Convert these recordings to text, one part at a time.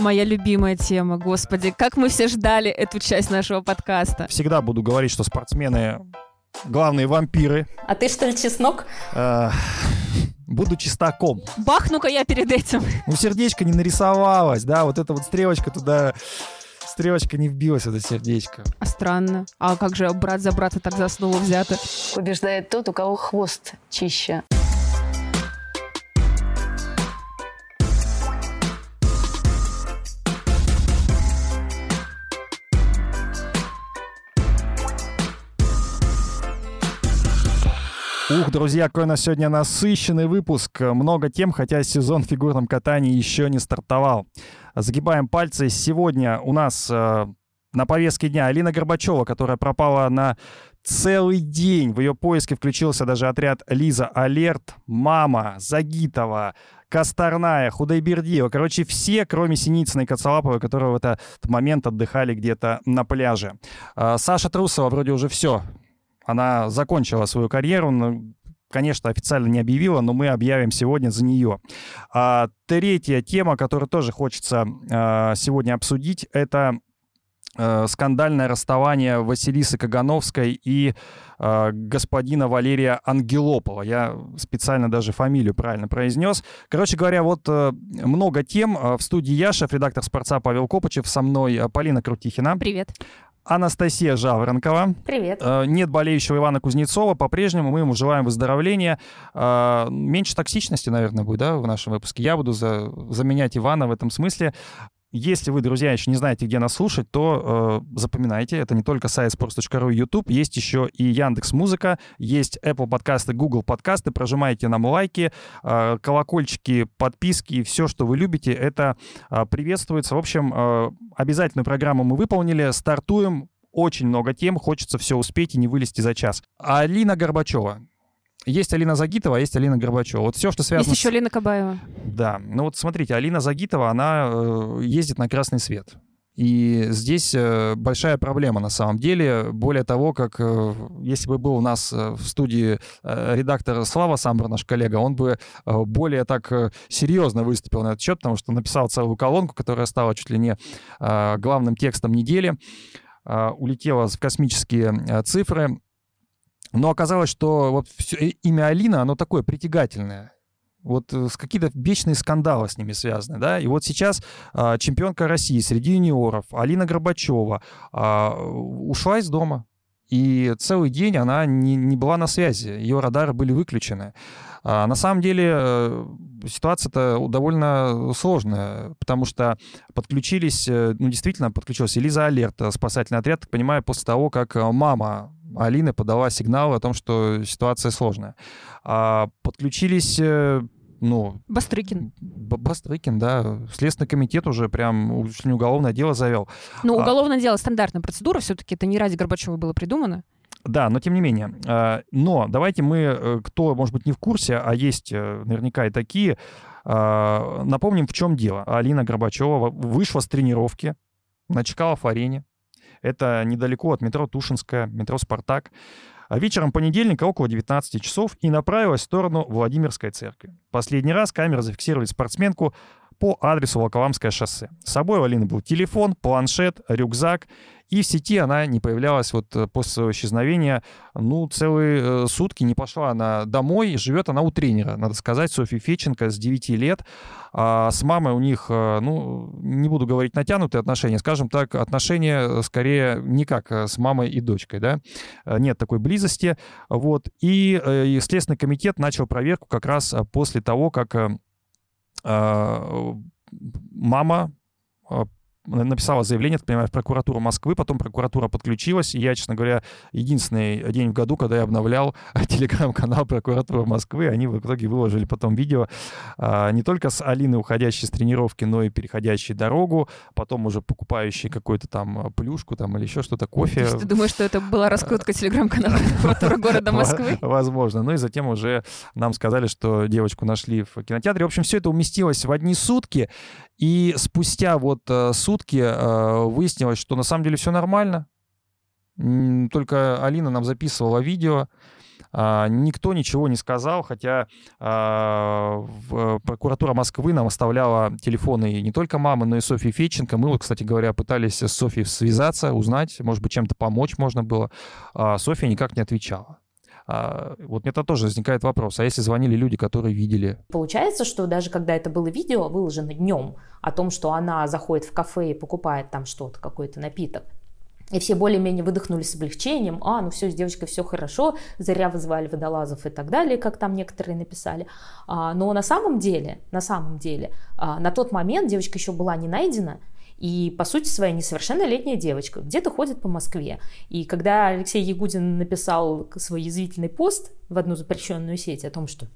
Моя любимая тема, господи, как мы все ждали эту часть нашего подкаста. Всегда буду говорить, что спортсмены главные вампиры. А ты что ли чеснок? Э, буду чистаком. Бахну-ка я перед этим. Ну, сердечко не нарисовалось, да, вот эта вот стрелочка туда стрелочка не вбилась, это сердечко. А странно. А как же брат за брата так за основу взято? Побеждает тот, у кого хвост чище. Друзья, какой у нас сегодня насыщенный выпуск. Много тем, хотя сезон в фигурном катании еще не стартовал. Загибаем пальцы. Сегодня у нас э, на повестке дня Алина Горбачева, которая пропала на целый день. В ее поиске включился даже отряд Лиза Алерт, Мама, Загитова, Косторная, Худайбердиева. Короче, все, кроме Синицына и Коцалаповой, которые в этот момент отдыхали где-то на пляже. Э, Саша Трусова вроде уже все она закончила свою карьеру, конечно, официально не объявила, но мы объявим сегодня за нее. А, третья тема, которую тоже хочется а, сегодня обсудить, это а, скандальное расставание Василисы Кагановской и э, господина Валерия Ангелопова. Я специально даже фамилию правильно произнес. Короче говоря, вот э, много тем. В студии Яшев, редактор «Спорца» Павел Копычев, со мной Полина Крутихина. Привет. Анастасия Жаворонкова. Привет. Э, нет болеющего Ивана Кузнецова. По-прежнему мы ему желаем выздоровления. Э, меньше токсичности, наверное, будет, да, в нашем выпуске. Я буду за, заменять Ивана в этом смысле. Если вы, друзья, еще не знаете, где нас слушать, то э, запоминайте, это не только сайт sports.ru и YouTube, есть еще и Яндекс Музыка, есть Apple подкасты, Google подкасты, прожимайте нам лайки, э, колокольчики, подписки, все, что вы любите, это э, приветствуется. В общем, э, обязательную программу мы выполнили, стартуем, очень много тем, хочется все успеть и не вылезти за час. Алина Горбачева, есть Алина Загитова, а есть Алина Горбачева. Вот все, что связано... Есть еще с... Алина Кабаева. Да. Ну вот смотрите, Алина Загитова, она э, ездит на красный свет. И здесь э, большая проблема на самом деле. Более того, как э, если бы был у нас в студии редактор Слава Самбр, наш коллега, он бы более так серьезно выступил на этот счет, потому что написал целую колонку, которая стала чуть ли не главным текстом недели, улетела в космические цифры. Но оказалось, что вот все, имя Алина, оно такое притягательное. Вот э, с какие-то вечные скандалы с ними связаны, да. И вот сейчас а, чемпионка России среди юниоров Алина Горбачева а, ушла из дома. И целый день она не, не была на связи, ее радары были выключены. А на самом деле э, ситуация-то довольно сложная, потому что подключились, э, ну действительно подключилась Элиза Алерт, спасательный отряд, так понимаю, после того, как мама Алина подала сигнал о том, что ситуация сложная. А подключились э, ну... Бастрыкин. Бастрыкин, да. Следственный комитет уже прям чуть не уголовное дело завел. Ну, уголовное а... дело стандартная процедура, все-таки это не ради Горбачева было придумано. Да, но тем не менее. А, но давайте мы, э, кто, может быть, не в курсе, а есть э, наверняка и такие, а, напомним, в чем дело. Алина Горбачева вышла с тренировки на Чкалов-арене, это недалеко от метро Тушинская, метро «Спартак». А вечером понедельника около 19 часов и направилась в сторону Владимирской церкви. Последний раз камеры зафиксировали спортсменку по адресу Волоколамское шоссе. С собой у Алины был телефон, планшет, рюкзак и в сети она не появлялась вот э, после своего исчезновения, ну, целые э, сутки не пошла она домой. Живет она у тренера, надо сказать, Софьи Феченко с 9 лет. А с мамой у них, э, ну, не буду говорить натянутые отношения, скажем так, отношения скорее не как с мамой и дочкой, да. Нет такой близости. Вот. И Следственный комитет начал проверку как раз после того, как мама написала заявление, так понимаю, в прокуратуру Москвы, потом прокуратура подключилась, и я, честно говоря, единственный день в году, когда я обновлял телеграм-канал прокуратуры Москвы, они в итоге выложили потом видео а, не только с Алины, уходящей с тренировки, но и переходящей дорогу, потом уже покупающей какую-то там плюшку там или еще что-то, кофе. То ты думаешь, что это была раскрутка телеграм-канала прокуратуры города Москвы? Возможно. Ну и затем уже нам сказали, что девочку нашли в кинотеатре. В общем, все это уместилось в одни сутки, и спустя вот э, сутки э, выяснилось, что на самом деле все нормально. Только Алина нам записывала видео, а, никто ничего не сказал, хотя а, прокуратура Москвы нам оставляла телефоны не только мамы, но и Софьи Феченко. Мы кстати говоря, пытались с Софьей связаться, узнать, может быть, чем-то помочь можно было. А Софья никак не отвечала. А, вот мне-то тоже возникает вопрос, а если звонили люди, которые видели? Получается, что даже когда это было видео выложено днем о том, что она заходит в кафе и покупает там что-то, какой-то напиток, и все более-менее выдохнули с облегчением. А, ну все, с девочкой все хорошо, зря вызывали водолазов и так далее, как там некоторые написали. А, но на самом деле, на самом деле, а, на тот момент девочка еще была не найдена, и, по сути своей, несовершеннолетняя девочка где-то ходит по Москве. И когда Алексей Ягудин написал свой язвительный пост в одну запрещенную сеть о том, что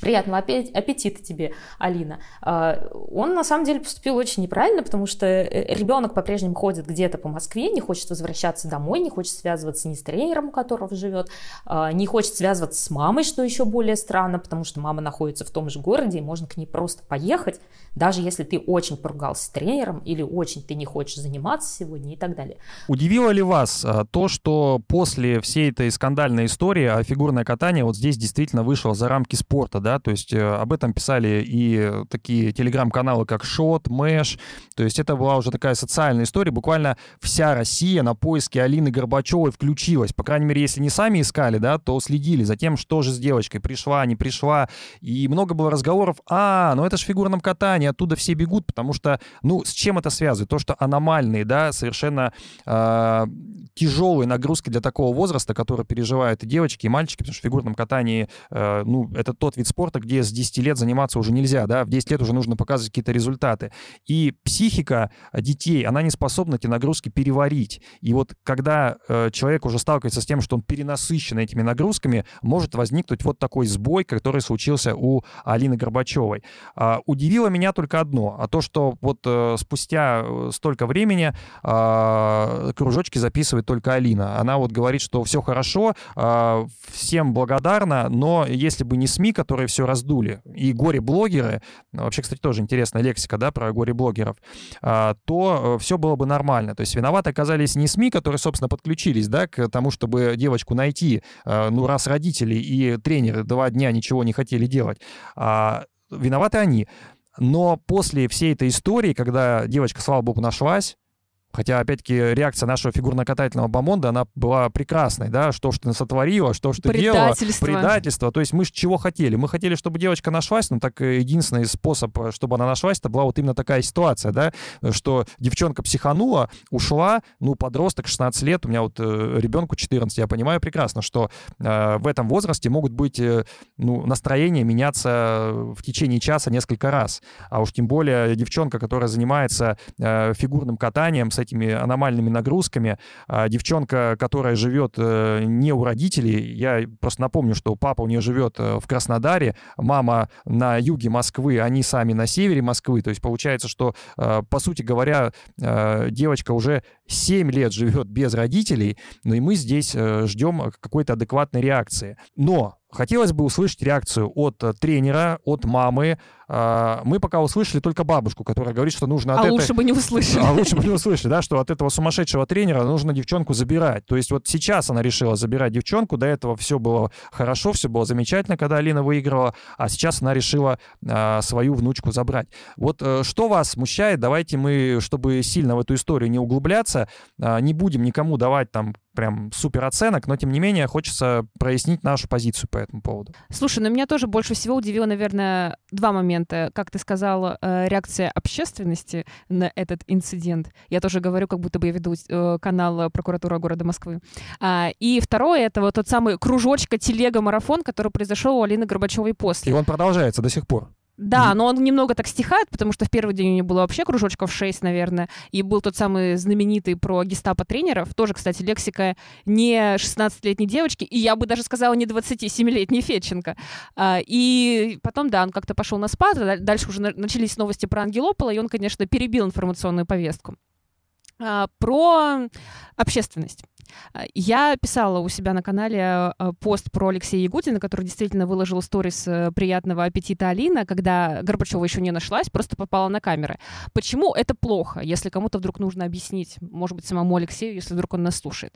Приятного аппетита тебе, Алина. А, он на самом деле поступил очень неправильно, потому что э, ребенок по-прежнему ходит где-то по Москве, не хочет возвращаться домой, не хочет связываться ни с тренером, у которого живет, а, не хочет связываться с мамой, что еще более странно, потому что мама находится в том же городе, и можно к ней просто поехать, даже если ты очень поругался с тренером или очень ты не хочешь заниматься сегодня и так далее. Удивило ли вас а, то, что после всей этой скандальной истории о фигурное катание вот здесь действительно вышло за рамки спорта, да, то есть э, об этом писали и такие телеграм-каналы, как Шот, Мэш, то есть это была уже такая социальная история, буквально вся Россия на поиски Алины Горбачевой включилась, по крайней мере, если не сами искали, да, то следили за тем, что же с девочкой, пришла, не пришла, и много было разговоров, а, ну это же в фигурном катании, оттуда все бегут, потому что, ну, с чем это связывает? То, что аномальные, да, совершенно э, тяжелые нагрузки для такого возраста, которые переживают и девочки, и мальчики, потому что в фигурном катании, э, ну, это тот вид спорта, где с 10 лет заниматься уже нельзя, да, в 10 лет уже нужно показывать какие-то результаты. И психика детей, она не способна эти нагрузки переварить. И вот когда э, человек уже сталкивается с тем, что он перенасыщен этими нагрузками, может возникнуть вот такой сбой, который случился у Алины Горбачевой. Э, удивило меня только одно, а то, что вот э, спустя э, столько времени э, кружочки записывает только Алина. Она вот говорит, что все хорошо, э, всем благодарна, но если бы не СМИ, которые все раздули, и горе-блогеры, вообще, кстати, тоже интересная лексика, да, про горе-блогеров, а, то э, все было бы нормально. То есть виноваты оказались не СМИ, которые, собственно, подключились, да, к тому, чтобы девочку найти, а, ну, раз родители и тренеры два дня ничего не хотели делать, а виноваты они. Но после всей этой истории, когда девочка, слава богу, нашлась, Хотя, опять-таки, реакция нашего фигурно-катательного бомонда, она была прекрасной, да, что что ты сотворила, что что ты делала. Предательство. То есть мы чего хотели? Мы хотели, чтобы девочка нашлась, но так единственный способ, чтобы она нашлась, это была вот именно такая ситуация, да, что девчонка психанула, ушла, ну, подросток, 16 лет, у меня вот э, ребенку 14, я понимаю прекрасно, что э, в этом возрасте могут быть, э, ну, настроения меняться в течение часа несколько раз. А уж тем более девчонка, которая занимается э, фигурным катанием, этими аномальными нагрузками. А девчонка, которая живет э, не у родителей, я просто напомню, что папа у нее живет э, в Краснодаре, мама на юге Москвы, они сами на севере Москвы. То есть получается, что, э, по сути говоря, девочка уже 7 лет живет без родителей, но и мы здесь ждем какой-то адекватной реакции. Но Хотелось бы услышать реакцию от тренера, от мамы, а, мы пока услышали только бабушку, которая говорит, что нужно от а этой... лучше бы не услышали. А лучше бы не услышали, да, что от этого сумасшедшего тренера нужно девчонку забирать. То есть вот сейчас она решила забирать девчонку, до этого все было хорошо, все было замечательно, когда Алина выиграла, а сейчас она решила а, свою внучку забрать. Вот а, что вас смущает? Давайте мы, чтобы сильно в эту историю не углубляться, а, не будем никому давать там прям супер оценок, но тем не менее хочется прояснить нашу позицию по этому поводу. Слушай, ну меня тоже больше всего удивило, наверное, два момента как ты сказала, э, реакция общественности на этот инцидент. Я тоже говорю, как будто бы я веду э, канал прокуратуры города Москвы. А, и второе, это вот тот самый кружочка телега-марафон, который произошел у Алины Горбачевой после. И он продолжается до сих пор. Да, но он немного так стихает, потому что в первый день у него было вообще кружочков 6, наверное, и был тот самый знаменитый про гестапо тренеров, тоже, кстати, лексика не 16-летней девочки, и я бы даже сказала не 27-летней Федченко. А, и потом, да, он как-то пошел на спад, а дальше уже начались новости про Ангелопола, и он, конечно, перебил информационную повестку. А, про общественность. Я писала у себя на канале э, пост про Алексея Ягудина, который действительно выложил сторис э, приятного аппетита Алина, когда Горбачева еще не нашлась, просто попала на камеры. Почему это плохо, если кому-то вдруг нужно объяснить, может быть, самому Алексею, если вдруг он нас слушает?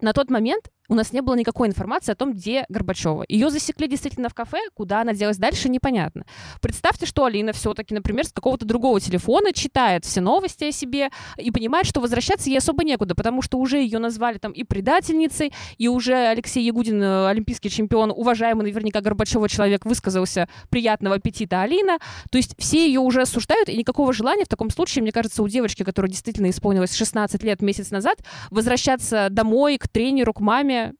На тот момент у нас не было никакой информации о том, где Горбачева. Ее засекли действительно в кафе, куда она делась дальше, непонятно. Представьте, что Алина все-таки, например, с какого-то другого телефона читает все новости о себе и понимает, что возвращаться ей особо некуда, потому что уже ее назвали там и предательницей, и уже Алексей Ягудин, э, олимпийский чемпион, уважаемый наверняка Горбачева человек, высказался приятного аппетита Алина. То есть все ее уже осуждают, и никакого желания в таком случае, мне кажется, у девочки, которая действительно исполнилась 16 лет месяц назад, возвращаться домой к тренеру, к маме,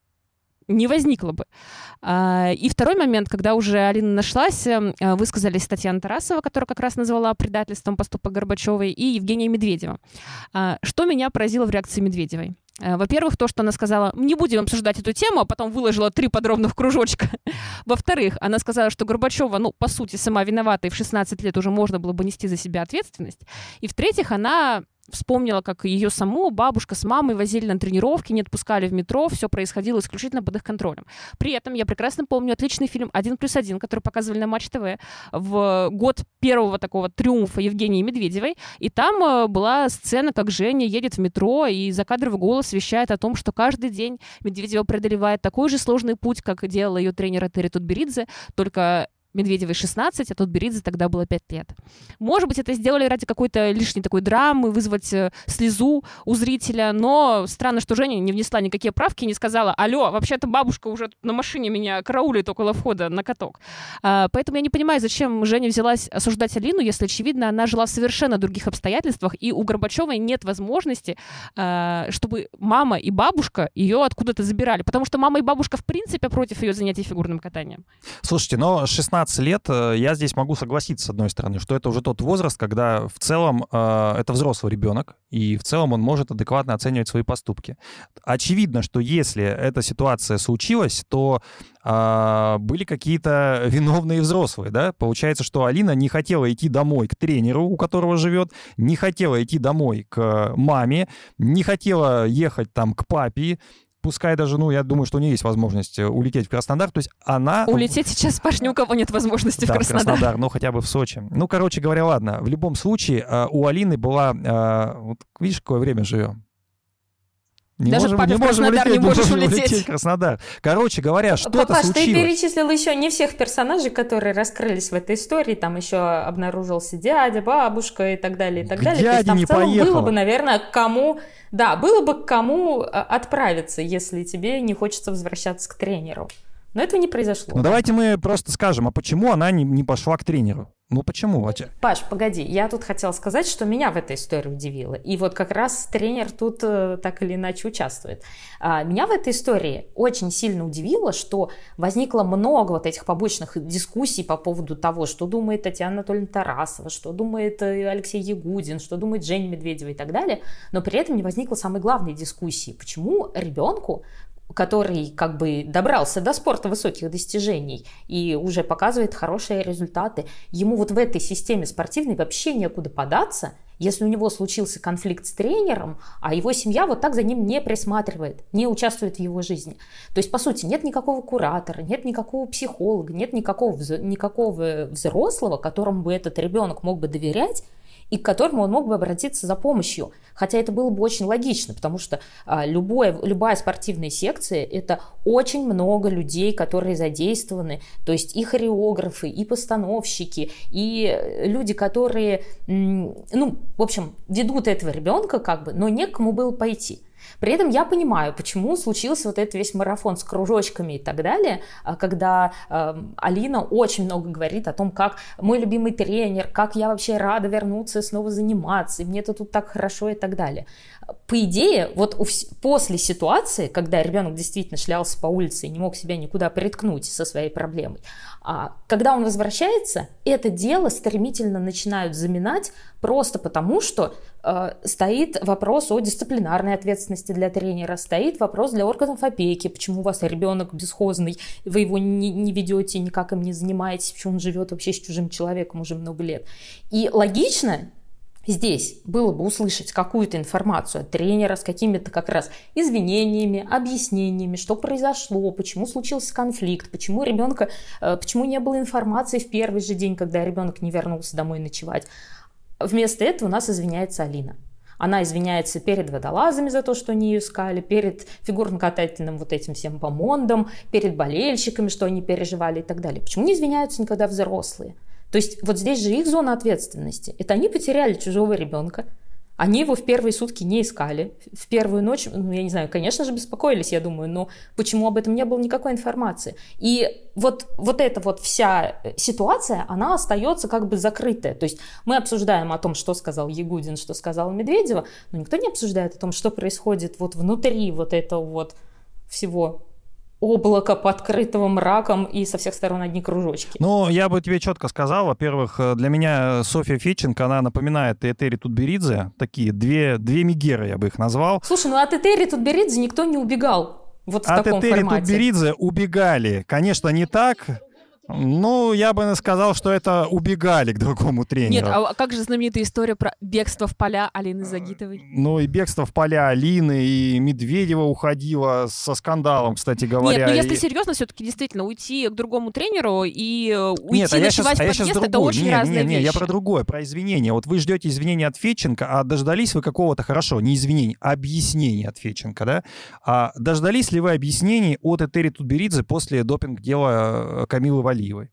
не возникло бы. А, и второй момент, когда уже Алина нашлась, эм, э, высказались Татьяна Тарасова, которая как раз назвала предательством поступок Горбачевой, и Евгения Медведева. А, что меня поразило в реакции Медведевой? Э, во-первых, то, что она сказала, не будем обсуждать эту тему, а потом выложила три подробных кружочка. Во-вторых, она сказала, что Горбачева, ну, по сути, сама виновата, и в 16 лет уже можно было бы нести за себя ответственность. И в-третьих, она вспомнила, как ее саму бабушка с мамой возили на тренировки, не отпускали в метро, все происходило исключительно под их контролем. При этом я прекрасно помню отличный фильм «Один плюс один», который показывали на Матч ТВ в год первого такого триумфа Евгении Медведевой, и там э, была сцена, как Женя едет в метро и закадровый голос вещает о том, что каждый день Медведева преодолевает такой же сложный путь, как делала ее тренер Терри Тутберидзе, только Медведевой 16, а тут Беридзе тогда было 5 лет. Может быть, это сделали ради какой-то лишней такой драмы, вызвать э, слезу у зрителя, но странно, что Женя не внесла никакие правки и не сказала, алло, вообще-то бабушка уже на машине меня караулит около входа на каток. А, поэтому я не понимаю, зачем Женя взялась осуждать Алину, если, очевидно, она жила в совершенно других обстоятельствах, и у Горбачевой нет возможности, а, чтобы мама и бабушка ее откуда-то забирали, потому что мама и бабушка в принципе против ее занятий фигурным катанием. Слушайте, но 16 15 лет, э, я здесь могу согласиться, с одной стороны, что это уже тот возраст, когда в целом э, это взрослый ребенок, и в целом он может адекватно оценивать свои поступки. Очевидно, что если эта ситуация случилась, то э, были какие-то виновные взрослые, да? Получается, что Алина не хотела идти домой к тренеру, у которого живет, не хотела идти домой к маме, не хотела ехать там к папе, пускай даже, ну, я думаю, что у нее есть возможность э, улететь в Краснодар, то есть она... Улететь сейчас, Паш, ни у кого нет возможности да, в Краснодар. Краснодар, ну, хотя бы в Сочи. Ну, короче говоря, ладно, в любом случае э, у Алины была... Э, вот видишь, какое время живем? Не Даже можем, папе не в Краснодар улететь, не можешь улететь. улететь Краснодар. Короче говоря, что-то Папаш, случилось. ты перечислил еще не всех персонажей, которые раскрылись в этой истории. Там еще обнаружился дядя, бабушка и так далее, и так К далее. То есть, там не в целом поехала. было бы, наверное, кому... Да, было бы к кому а, отправиться, если тебе не хочется возвращаться к тренеру. Но этого не произошло. Ну, давайте мы просто скажем, а почему она не, не пошла к тренеру? Ну почему? Паш, погоди, я тут хотела сказать, что меня в этой истории удивило. И вот как раз тренер тут э, так или иначе участвует. А, меня в этой истории очень сильно удивило, что возникло много вот этих побочных дискуссий по поводу того, что думает Татьяна Анатольевна Тарасова, что думает э, Алексей Ягудин, что думает Женя Медведева и так далее. Но при этом не возникло самой главной дискуссии. Почему ребенку который как бы добрался до спорта высоких достижений и уже показывает хорошие результаты, ему вот в этой системе спортивной вообще некуда податься, если у него случился конфликт с тренером, а его семья вот так за ним не присматривает, не участвует в его жизни. То есть, по сути, нет никакого куратора, нет никакого психолога, нет никакого, никакого взрослого, которому бы этот ребенок мог бы доверять, и к которому он мог бы обратиться за помощью. Хотя это было бы очень логично, потому что а, любое, любая спортивная секция – это очень много людей, которые задействованы, то есть и хореографы, и постановщики, и люди, которые, ну, в общем, ведут этого ребенка как бы, но некому было пойти. При этом я понимаю, почему случился вот этот весь марафон с кружочками и так далее, а, когда э, Алина очень много говорит о том, как мой любимый тренер, как я вообще рада вернуться и снова заниматься, и мне это тут так хорошо и так далее. По идее, вот после ситуации, когда ребенок действительно шлялся по улице и не мог себя никуда приткнуть со своей проблемой, когда он возвращается, это дело стремительно начинают заминать просто потому, что э, стоит вопрос о дисциплинарной ответственности для тренера, стоит вопрос для органов опеки, почему у вас ребенок бесхозный, вы его не, не ведете, никак им не занимаетесь, почему он живет вообще с чужим человеком уже много лет. И логично Здесь было бы услышать какую-то информацию от тренера с какими-то как раз извинениями, объяснениями, что произошло, почему случился конфликт, почему ребенка, э, почему не было информации в первый же день, когда ребенок не вернулся домой ночевать. Вместо этого у нас извиняется Алина. Она извиняется перед водолазами за то, что они ее искали, перед фигурно-катательным вот этим всем помондом, перед болельщиками, что они переживали и так далее. Почему не извиняются никогда взрослые? То есть вот здесь же их зона ответственности. Это они потеряли чужого ребенка, они его в первые сутки не искали. В первую ночь, ну, я не знаю, конечно же, беспокоились, я думаю, но почему об этом не было никакой информации? И вот, вот эта вот вся ситуация, она остается как бы закрытая. То есть мы обсуждаем о том, что сказал Ягудин, что сказал Медведева, но никто не обсуждает о том, что происходит вот внутри вот этого вот всего облако подкрытого мраком и со всех сторон одни кружочки. Ну, я бы тебе четко сказал. Во-первых, э, для меня Софья Фитченко, она напоминает Этери Тутберидзе. Такие две, две Мегеры, я бы их назвал. Слушай, ну от Этери Тутберидзе никто не убегал. Вот в От таком Этери формате. Тутберидзе убегали. Конечно, не так. Ну, я бы сказал, что это убегали к другому тренеру. Нет, а как же знаменитая история про бегство в поля Алины Загитовой? Ну и бегство в поля Алины, и Медведева уходила со скандалом, кстати говоря. Нет, ну если и- серьезно, все-таки действительно уйти к другому тренеру и э, уйти Нет, а я сейчас, ночевать а в щас подъезд, это другую. очень не, разные не, не, вещи. я про другое, про извинения. Вот вы ждете извинения от Фетченко, а дождались вы какого-то, хорошо, не извинений, а объяснений от Фетченко, да? А дождались ли вы объяснений от Этери Тутберидзе после допинг-дела э, Камилы Валиевой?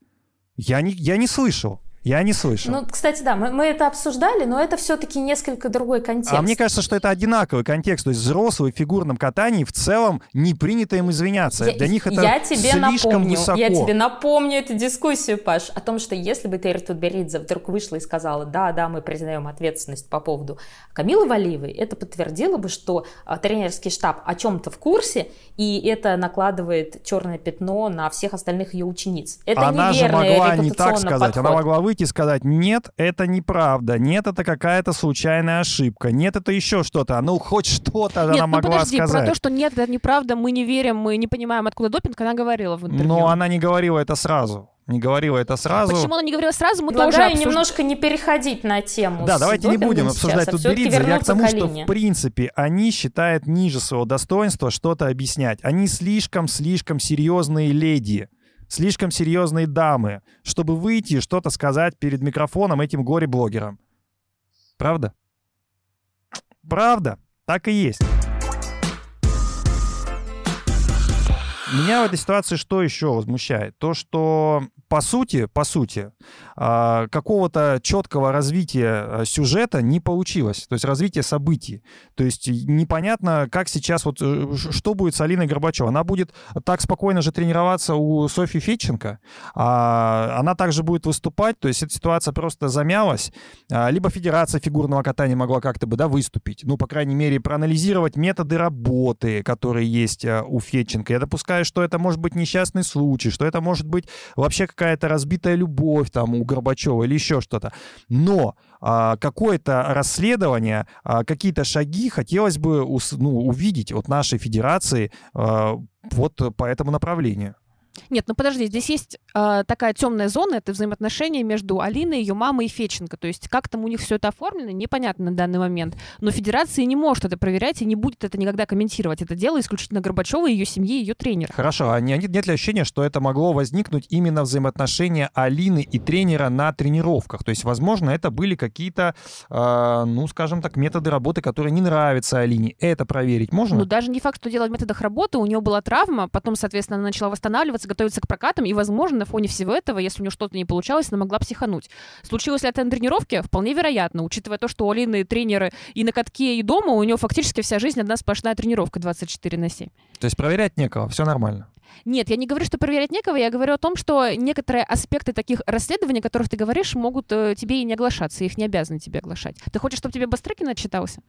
Я не, я не слышал. Я не слышал. Ну, кстати, да, мы, мы это обсуждали, но это все-таки несколько другой контекст. А мне кажется, что это одинаковый контекст. То есть взрослые в фигурном катании в целом не принято им извиняться. Я- Для них это я тебе слишком напомню, высоко. Я тебе напомню эту дискуссию, Паш, о том, что если бы Терри Тутберидзе вдруг вышла и сказала, да, да, мы признаем ответственность по поводу Камилы Валиевой, это подтвердило бы, что а, тренерский штаб о чем-то в курсе, и это накладывает черное пятно на всех остальных ее учениц. Это Она же могла не так сказать. Она подход. могла выйти и сказать, нет, это неправда, нет, это какая-то случайная ошибка, нет, это еще что-то. Ну, хоть что-то Нет, она ну могла подожди, сказать. про то, что нет, это неправда, мы не верим, мы не понимаем, откуда допинг, она говорила в интервью. Но она не говорила это сразу. Не говорила это сразу. Почему она не говорила сразу, мы тоже Предлагаю обсуждали. немножко не переходить на тему Да, давайте не будем сейчас, обсуждать а тут всё-таки Беридзе. Я к тому, к что в принципе они считают ниже своего достоинства что-то объяснять. Они слишком-слишком серьезные леди, слишком серьезные дамы, чтобы выйти и что-то сказать перед микрофоном этим горе-блогерам. Правда? Правда. Так и есть. Меня в этой ситуации что еще возмущает? То, что по сути, по сути, а, какого-то четкого развития а, сюжета не получилось, то есть развитие событий. То есть непонятно, как сейчас, вот э, что будет с Алиной Горбачевой. Она будет так спокойно же тренироваться у Софьи Федченко, а, она также будет выступать, то есть эта ситуация просто замялась. А, Либо Федерация фигурного катания могла как-то бы, да, выступить, ну, по крайней мере, проанализировать методы работы, которые есть а, у Федченко. Я допускаю, что это может быть несчастный случай, что это может быть вообще какая-то разбитая любовь там у Горбачева или еще что-то. Но а, какое-то расследование, а, какие-то шаги хотелось бы ну, увидеть от нашей федерации а, вот по этому направлению. Нет, ну подожди, здесь есть э, такая темная зона, это взаимоотношения между Алиной, ее мамой и Феченко. То есть как там у них все это оформлено, непонятно на данный момент. Но федерация не может это проверять и не будет это никогда комментировать. Это дело исключительно Горбачева, ее семьи и ее тренера. Хорошо, а не- нет, нет ли ощущения, что это могло возникнуть именно взаимоотношения Алины и тренера на тренировках? То есть, возможно, это были какие-то, э, ну, скажем так, методы работы, которые не нравятся Алине. Это проверить можно? Ну, даже не факт, что дело в методах работы. У нее была травма, потом, соответственно, она начала восстанавливаться, готовиться к прокатам, и, возможно, на фоне всего этого, если у нее что-то не получалось, она могла психануть. Случилось ли это на тренировке? Вполне вероятно, учитывая то, что у Алины тренеры и на катке, и дома, у нее фактически вся жизнь одна сплошная тренировка 24 на 7. То есть проверять некого, все нормально. Нет, я не говорю, что проверять некого, я говорю о том, что некоторые аспекты таких расследований, о которых ты говоришь, могут э, тебе и не оглашаться, их не обязаны тебе оглашать. Ты хочешь, чтобы тебе Бастрыкин отчитался?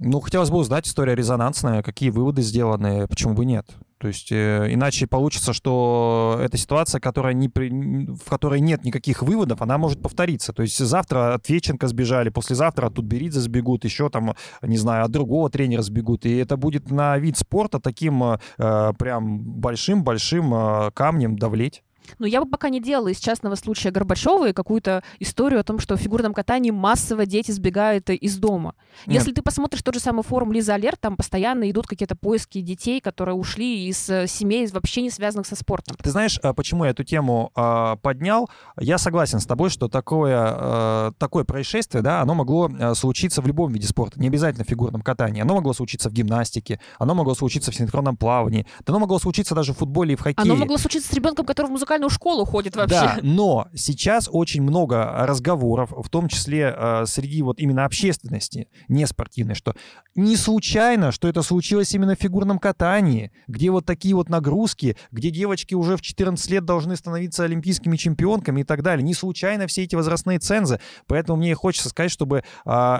Ну, хотелось бы узнать, история резонансная, какие выводы сделаны, почему бы нет. То есть э, иначе получится, что эта ситуация, которая не при- в которой нет никаких выводов, она может повториться. То есть завтра от Веченко сбежали, послезавтра от Тутберидзе сбегут, еще там, не знаю, от другого тренера сбегут. И это будет на вид спорта таким э, прям большим-большим э, камнем давлеть. Но я бы пока не делала из частного случая Горбачева какую-то историю о том, что в фигурном катании массово дети сбегают из дома. Нет. Если ты посмотришь тот же самый форум Лиза Алерт, там постоянно идут какие-то поиски детей, которые ушли из э, семей, вообще не связанных со спортом. Ты знаешь, а, почему я эту тему э, поднял? Я согласен с тобой, что такое, э, такое происшествие, да, оно могло случиться в любом виде спорта, не обязательно в фигурном катании. Оно могло случиться в гимнастике, оно могло случиться в синхронном плавании, да оно могло случиться даже в футболе и в хоккее. Оно могло случиться с ребенком, который в музыкальную школу ходит вообще. Да, но сейчас очень много разговоров, в том числе э, среди вот именно общественности, не спортивной, что не случайно, что это случилось именно в фигурном катании, где вот такие вот нагрузки, где девочки уже в 14 лет должны становиться олимпийскими чемпионками и так далее. Не случайно все эти возрастные цензы, поэтому мне хочется сказать, чтобы э,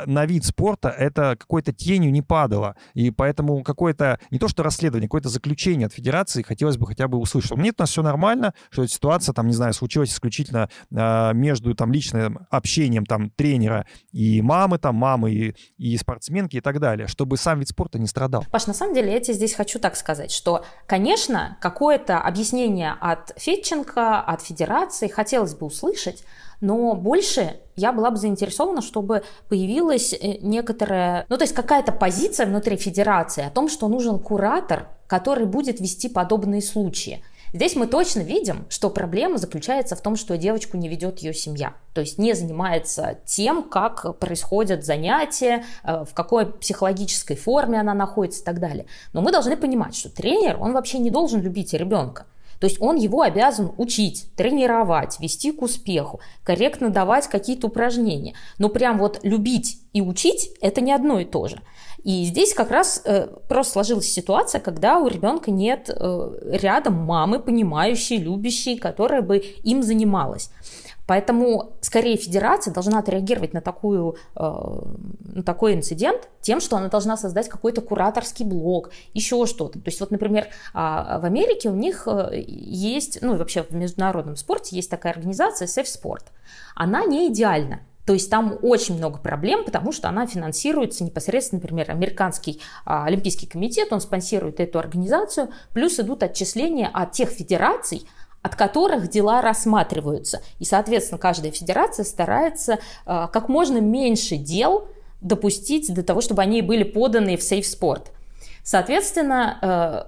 на вид спорта это какой-то тенью не падало, и поэтому какое-то, не то что расследование, какое-то заключение от федерации хотелось бы хотя бы услышать, что нет, у нас все нормально, что эта ситуация там, не знаю, случилась исключительно э, между там личным общением там тренера и мамы, там мамы и, и спортсменки и так далее, чтобы сам вид спорта не страдал. Паш, на самом деле я тебе здесь хочу так сказать, что, конечно, какое-то объяснение от Федченко, от Федерации хотелось бы услышать, но больше я была бы заинтересована, чтобы появилась э, некоторая, ну то есть какая-то позиция внутри федерации о том, что нужен куратор, который будет вести подобные случаи. Здесь мы точно видим, что проблема заключается в том, что девочку не ведет ее семья. То есть не занимается тем, как происходят занятия, э, в какой психологической форме она находится и так далее. Но мы должны понимать, что тренер, он вообще не должен любить ребенка. То есть он его обязан учить, тренировать, вести к успеху, корректно давать какие-то упражнения. Но прям вот любить и учить – это не одно и то же. И здесь как раз э, просто сложилась ситуация, когда у ребенка нет э, рядом мамы, понимающей, любящей, которая бы им занималась. Поэтому, скорее, федерация должна отреагировать на, такую, э, на такой инцидент тем, что она должна создать какой-то кураторский блок, еще что-то. То есть, вот, например, э, в Америке у них э, есть, ну, вообще в международном спорте есть такая организация Safe Sport. Она не идеальна, то есть там очень много проблем, потому что она финансируется непосредственно, например, американский а, Олимпийский комитет, он спонсирует эту организацию, плюс идут отчисления от тех федераций, от которых дела рассматриваются. И, соответственно, каждая федерация старается а, как можно меньше дел допустить до того, чтобы они были поданы в сейф-спорт. Соответственно,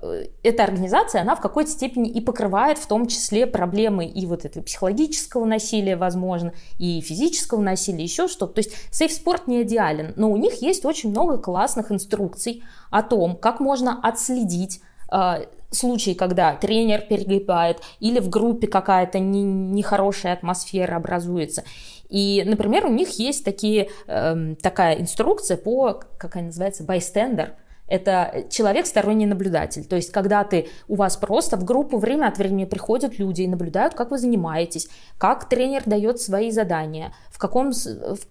э, эта организация, она в какой-то степени и покрывает в том числе проблемы и вот этого психологического насилия, возможно, и физического насилия, еще что-то. То есть сейф-спорт не идеален, но у них есть очень много классных инструкций о том, как можно отследить э, случаи, когда тренер перегибает или в группе какая-то нехорошая атмосфера образуется. И, например, у них есть такие, э, такая инструкция по, как она называется, bystander – это человек сторонний наблюдатель. То есть, когда ты, у вас просто в группу время от времени приходят люди и наблюдают, как вы занимаетесь, как тренер дает свои задания, в каком,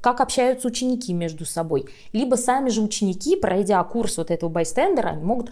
как общаются ученики между собой. Либо сами же ученики, пройдя курс вот этого bystander а, они могут э,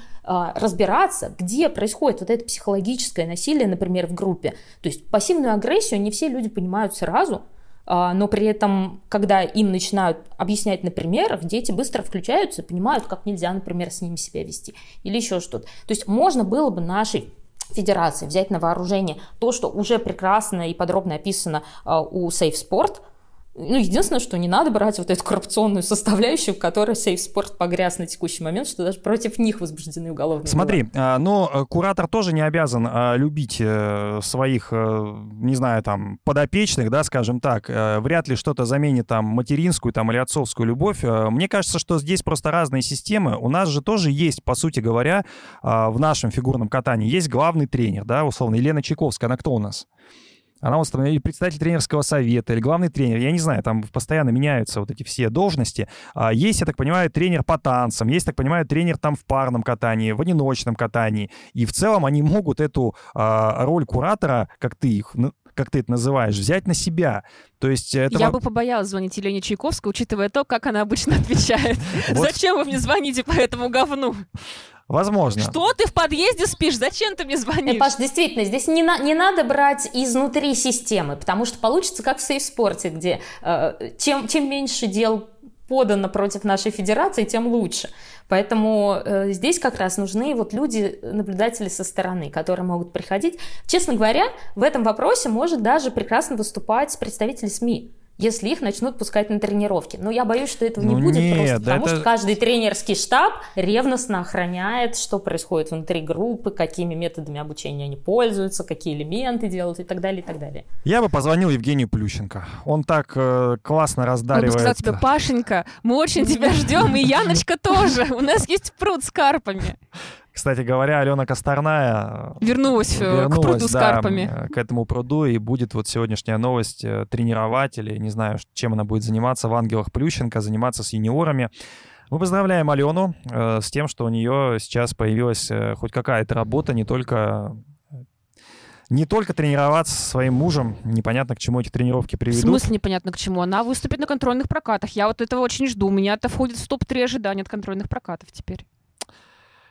разбираться, где происходит вот это психологическое насилие, например, в группе. То есть пассивную агрессию не все люди понимают сразу, а, но при этом, когда им начинают объяснять на примерах, дети быстро включаются, понимают, как нельзя, например, с ними себя вести или еще что-то. То есть можно было бы нашей федерации взять на вооружение то, что уже прекрасно и подробно описано а, у Safe Sport – ну, единственное, что не надо брать вот эту коррупционную составляющую, в которой сейф-спорт погряз на текущий момент, что даже против них возбуждены уголовные Смотри, дела. но э, куратор тоже не обязан а, любить э, своих, э, не знаю, там, подопечных, да, скажем так. Вряд ли что-то заменит там материнскую там или отцовскую любовь. Мне кажется, что здесь просто разные системы. У нас же тоже есть, по сути говоря, в нашем фигурном катании есть главный тренер, да, условно, Елена Чайковская. Она кто у нас? Она вот или председатель тренерского совета, или главный тренер, я не знаю, там постоянно меняются вот эти все должности. А есть, я так понимаю, тренер по танцам, есть, так понимаю, тренер там в парном катании, в одиночном катании. И в целом они могут эту а, роль куратора, как ты их как ты это называешь, взять на себя. То есть это... Я бы побоялась звонить Елене Чайковской, учитывая то, как она обычно отвечает. Зачем вы мне звоните по этому говну? Возможно. Что ты в подъезде спишь? Зачем ты мне звонишь? Э, Паш, действительно, здесь не, на, не надо брать изнутри системы, потому что получится как в сейф-спорте, где э, чем, чем меньше дел подано против нашей федерации, тем лучше. Поэтому э, здесь как раз нужны вот люди, наблюдатели со стороны, которые могут приходить. Честно говоря, в этом вопросе может даже прекрасно выступать представители СМИ если их начнут пускать на тренировки. Но я боюсь, что этого ну не будет нет, просто да потому, это... что каждый тренерский штаб ревностно охраняет, что происходит внутри группы, какими методами обучения они пользуются, какие элементы делают и так далее, и так далее. Я бы позвонил Евгению Плющенко. Он так э, классно раздаривает... Он бы сказал тебе, Пашенька, мы очень тебя ждем, и Яночка тоже. У нас есть пруд с карпами. Кстати говоря, Алена Косторная вернулась, вернулась к пруду да, с карпами. к этому пруду, и будет вот сегодняшняя новость э, тренировать, или не знаю, чем она будет заниматься в «Ангелах Плющенко», заниматься с юниорами. Мы поздравляем Алену э, с тем, что у нее сейчас появилась э, хоть какая-то работа, не только не только тренироваться со своим мужем, непонятно, к чему эти тренировки приведут. В смысле непонятно к чему? Она выступит на контрольных прокатах. Я вот этого очень жду. У меня это входит в топ-3 ожидания от контрольных прокатов теперь.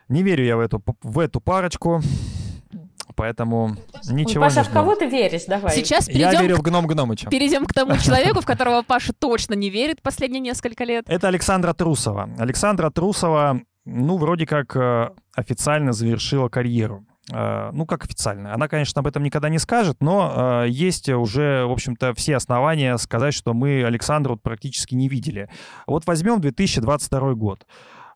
Не верю я в эту, в эту парочку. Поэтому ничего Паша, не в кого ты веришь? Давай. Сейчас перейдем, Я верю в гном Гномыча. перейдем к тому человеку, в которого Паша точно не верит последние несколько лет. Это Александра Трусова. Александра Трусова, ну, вроде как э, официально завершила карьеру. Э, ну, как официально. Она, конечно, об этом никогда не скажет, но э, есть уже, в общем-то, все основания сказать, что мы Александру практически не видели. Вот возьмем 2022 год.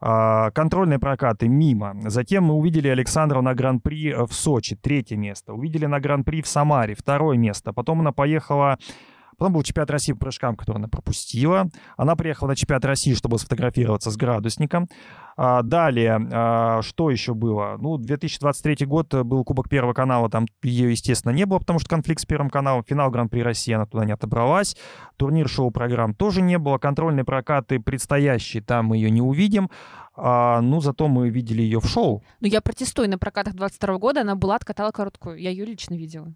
А, контрольные прокаты мимо. Затем мы увидели Александру на Гран-при в Сочи, третье место. Увидели на Гран-при в Самаре, второе место. Потом она поехала Потом был чемпионат России по прыжкам, который она пропустила. Она приехала на чемпионат России, чтобы сфотографироваться с градусником. А, далее, а, что еще было? Ну, 2023 год был Кубок Первого канала, там ее, естественно, не было, потому что конфликт с Первым каналом. Финал Гран-при России она туда не отобралась. Турнир шоу-программ тоже не было. Контрольные прокаты предстоящие, там мы ее не увидим. А, ну, зато мы видели ее в шоу. Ну, я протестую. На прокатах 22 года она была, откатала короткую. Я ее лично видела.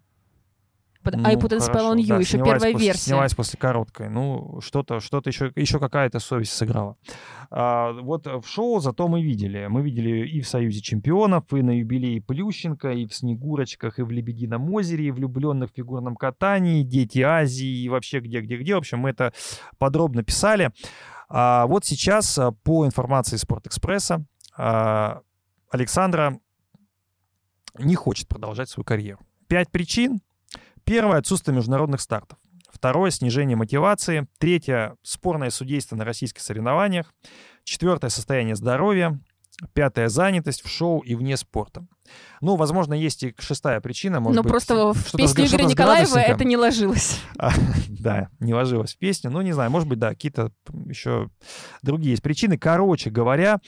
Под Ну, I put a spell on you, да, еще первая после- версия. Снялась после короткой. Ну, что-то, что-то еще, еще какая-то совесть сыграла. А, вот в шоу зато мы видели. Мы видели и в Союзе чемпионов, и на юбилее Плющенко, и в Снегурочках, и в Лебедином озере, и влюбленных в фигурном катании, Дети Азии, и вообще где-где-где. В общем, мы это подробно писали. А вот сейчас, а, по информации Спортэкспресса, а, Александра не хочет продолжать свою карьеру. Пять причин. Первое — отсутствие международных стартов. Второе — снижение мотивации. Третье — спорное судейство на российских соревнованиях. Четвертое — состояние здоровья. Пятое — занятость в шоу и вне спорта. Ну, возможно, есть и шестая причина. Может Но быть, просто в песню Игоря Николаева это не ложилось. А, Да, не ложилась в песню. Ну, не знаю, может быть, да, какие-то еще другие есть причины. Короче говоря,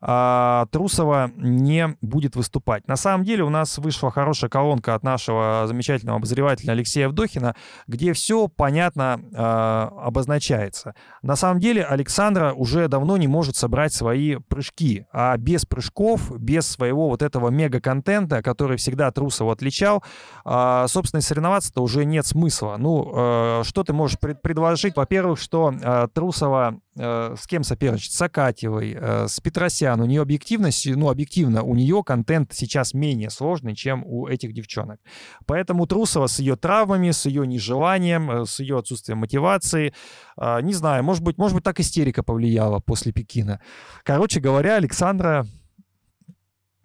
а, Трусова не будет выступать. На самом деле у нас вышла хорошая колонка от нашего замечательного обозревателя Алексея Вдохина, где все понятно а, обозначается. На самом деле Александра уже давно не может собрать свои прыжки, а без прыжков, без своего вот этого мега-контента, который всегда Трусова отличал, а, собственно, соревноваться-то уже нет смысла. Ну, э, что ты можешь пред- предложить? Во-первых, что э, Трусова с кем соперничает? С Акатьевой, э, с Петросян. У нее объективность, ну, объективно, у нее контент сейчас менее сложный, чем у этих девчонок. Поэтому Трусова с ее травмами, с ее нежеланием, э, с ее отсутствием мотивации, э, не знаю, может быть, может быть, так истерика повлияла после Пекина. Короче говоря, Александра,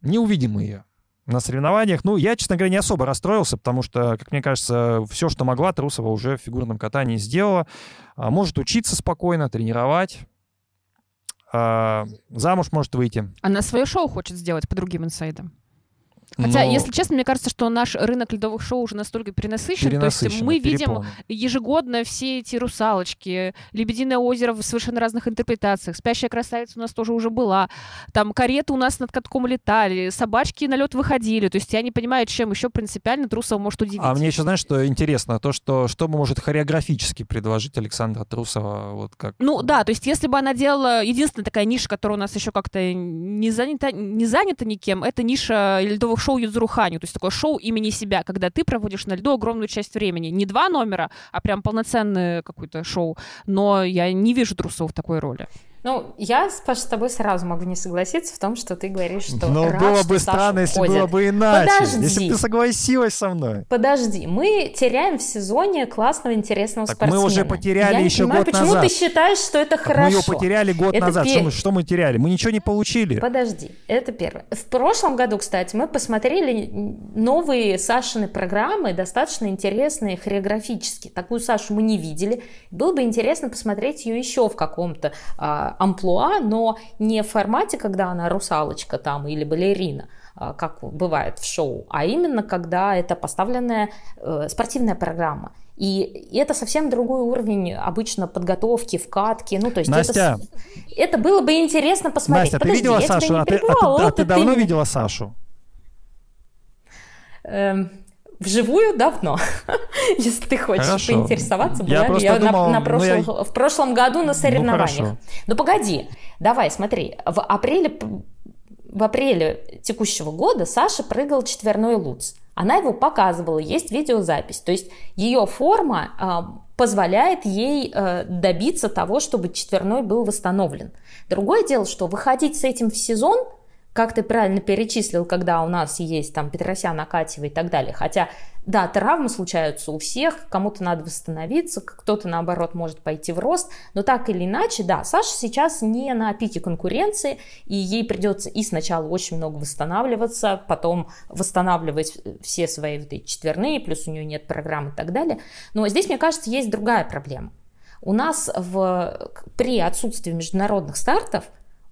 не увидим ее на соревнованиях. Ну, я, честно говоря, не особо расстроился, потому что, как мне кажется, все, что могла, Трусова уже в фигурном катании сделала. А, Может учиться спокойно, тренировать. А, Замуж может выйти. Она свое шоу хочет сделать по другим инсайдам. Хотя, Но если честно, мне кажется, что наш рынок ледовых шоу уже настолько перенасыщен. То есть мы видим переполнен. ежегодно все эти русалочки, Лебединое озеро в совершенно разных интерпретациях, Спящая красавица у нас тоже уже была, там кареты у нас над катком летали, собачки на лед выходили. То есть я не понимаю, чем еще принципиально Трусова может удивить. А мне еще, знаешь, что интересно? То, что, что может хореографически предложить Александра Трусова, вот как... Ну да, то есть если бы она делала единственная такая ниша, которая у нас еще как-то не занята, не занята никем, это ниша ледовых шоу Юдзуру Ханю, то есть такое шоу имени себя, когда ты проводишь на льду огромную часть времени. Не два номера, а прям полноценное какое-то шоу. Но я не вижу Трусова в такой роли. Ну, я, Паша, с тобой сразу могу не согласиться в том, что ты говоришь, что рад, было бы странно, если уходит. было бы иначе. Подожди. Если бы ты согласилась со мной. Подожди, мы теряем в сезоне классного, интересного Так мы спортсмена. уже потеряли Я еще понимаю, год почему назад. ты считаешь, что это Так хорошо? мы ее потеряли год Это назад. пе- Что мы, что мы теряли? Мы ничего не получили. Подожди, это первое. В прошлом году, кстати, мы посмотрели новые Сашины программы, достаточно интересные хореографически. Такую Сашу мы не видели. Было бы интересно посмотреть ее еще в каком-то а, амплуа, но не в формате, когда она русалочка там или балерина, а, как бывает в шоу, а именно когда это поставленная э, спортивная программа. И это совсем другой уровень обычно подготовки, вкатки. Ну, то есть Настя. это, это было бы интересно посмотреть. Настя, ты Подожди, видела я тебя Сашу? А ты, а ты- а ты это давно меня- видела Сашу? Эм, вживую давно, если ты хочешь Хорошо. поинтересоваться. Я была ли я на- думал, на ну, прошлых- я- в прошлом году на соревнованиях. хорошо. Ну, погоди, давай, смотри. В апреле, в апреле текущего года Саша прыгал четверной луц. Она его показывала, есть видеозапись. То есть ее форма а, позволяет ей э, добиться того, чтобы четверной был восстановлен. Другое дело, что выходить с этим в сезон, как ты правильно перечислил, когда у нас есть там Петросян, Акатьева и так далее. Хотя, да, травмы случаются у всех, кому-то надо восстановиться, кто-то, наоборот, может пойти в рост. Но так или иначе, да, Саша сейчас не на пике конкуренции, и ей придется и сначала очень много восстанавливаться, потом восстанавливать все свои вот эти четверные, плюс у нее нет программ и так далее. Но здесь, мне кажется, есть другая проблема. У нас в, при отсутствии международных стартов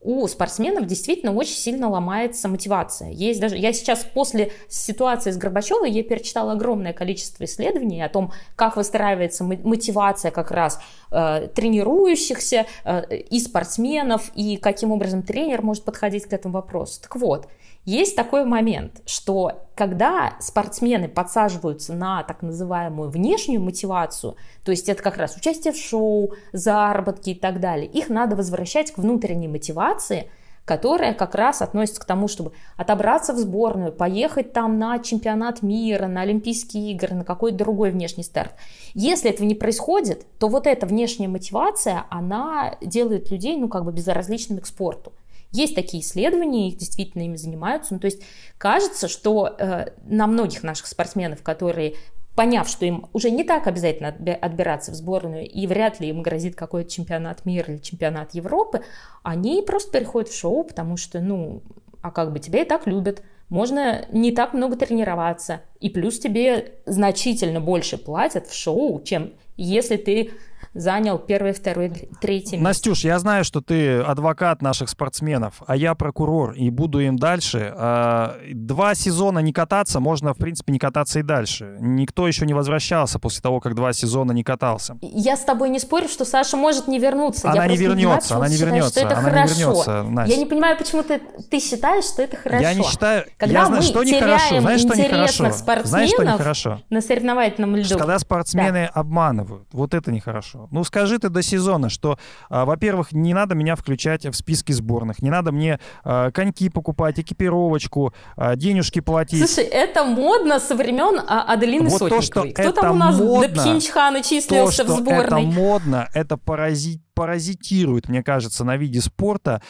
у спортсменов действительно очень сильно ломается мотивация. Есть даже, я сейчас после ситуации с Горбачевой, я перечитала огромное количество исследований о том, как выстраивается мо- мотивация как раз э, тренирующихся э, и спортсменов, и каким образом тренер может подходить к этому вопросу. Так вот, есть такой момент, что когда спортсмены подсаживаются на так называемую внешнюю мотивацию, то есть это как раз участие в шоу, заработки и так далее, их надо возвращать к внутренней мотивации, которая как раз относится к тому, чтобы отобраться в сборную, поехать там на чемпионат мира, на Олимпийские игры, на какой-то другой внешний старт. Если этого не происходит, то вот эта внешняя мотивация, она делает людей, ну, как бы безразличными к спорту. Есть такие исследования, их действительно ими занимаются. Ну, то есть кажется, что э, на многих наших спортсменов, которые поняв, что им уже не так обязательно отби- отбираться в сборную, и вряд ли им грозит какой-то чемпионат мира или чемпионат Европы, они просто переходят в шоу, потому что, ну, а как бы тебя и так любят, можно не так много тренироваться, и плюс тебе значительно больше платят в шоу, чем если ты занял первое, второе, третье место. Настюш, я знаю, что ты адвокат наших спортсменов, а я прокурор и буду им дальше. А, Два сезона не кататься, можно, в принципе, не кататься и дальше. Никто еще не возвращался после того, как два сезона не катался. Я с тобой не спорю, что Саша может не вернуться. Она я не вернется, она не вернется, что это она не хорошо. вернется, Настя. Я не понимаю, почему ты, ты считаешь, что это хорошо. Я не считаю... Когда я знаю, мы что теряем нехорошо. Знаешь, что нехорошо? Знаешь, что нехорошо? на соревновательном льду. Что Когда спортсмены обманывают, вот это нехорошо. Ну скажи ты до сезона, что, а, во-первых, не надо меня включать в списки сборных, не надо мне а, коньки покупать, экипировочку, а, денежки платить. Слушай, это модно со времен Аделины Вот то, Сотниковой. что Кто это там у нас модно, до Пхенчхана То, числился что в сборной? это модно, это парази- паразитирует, мне кажется, на виде спорта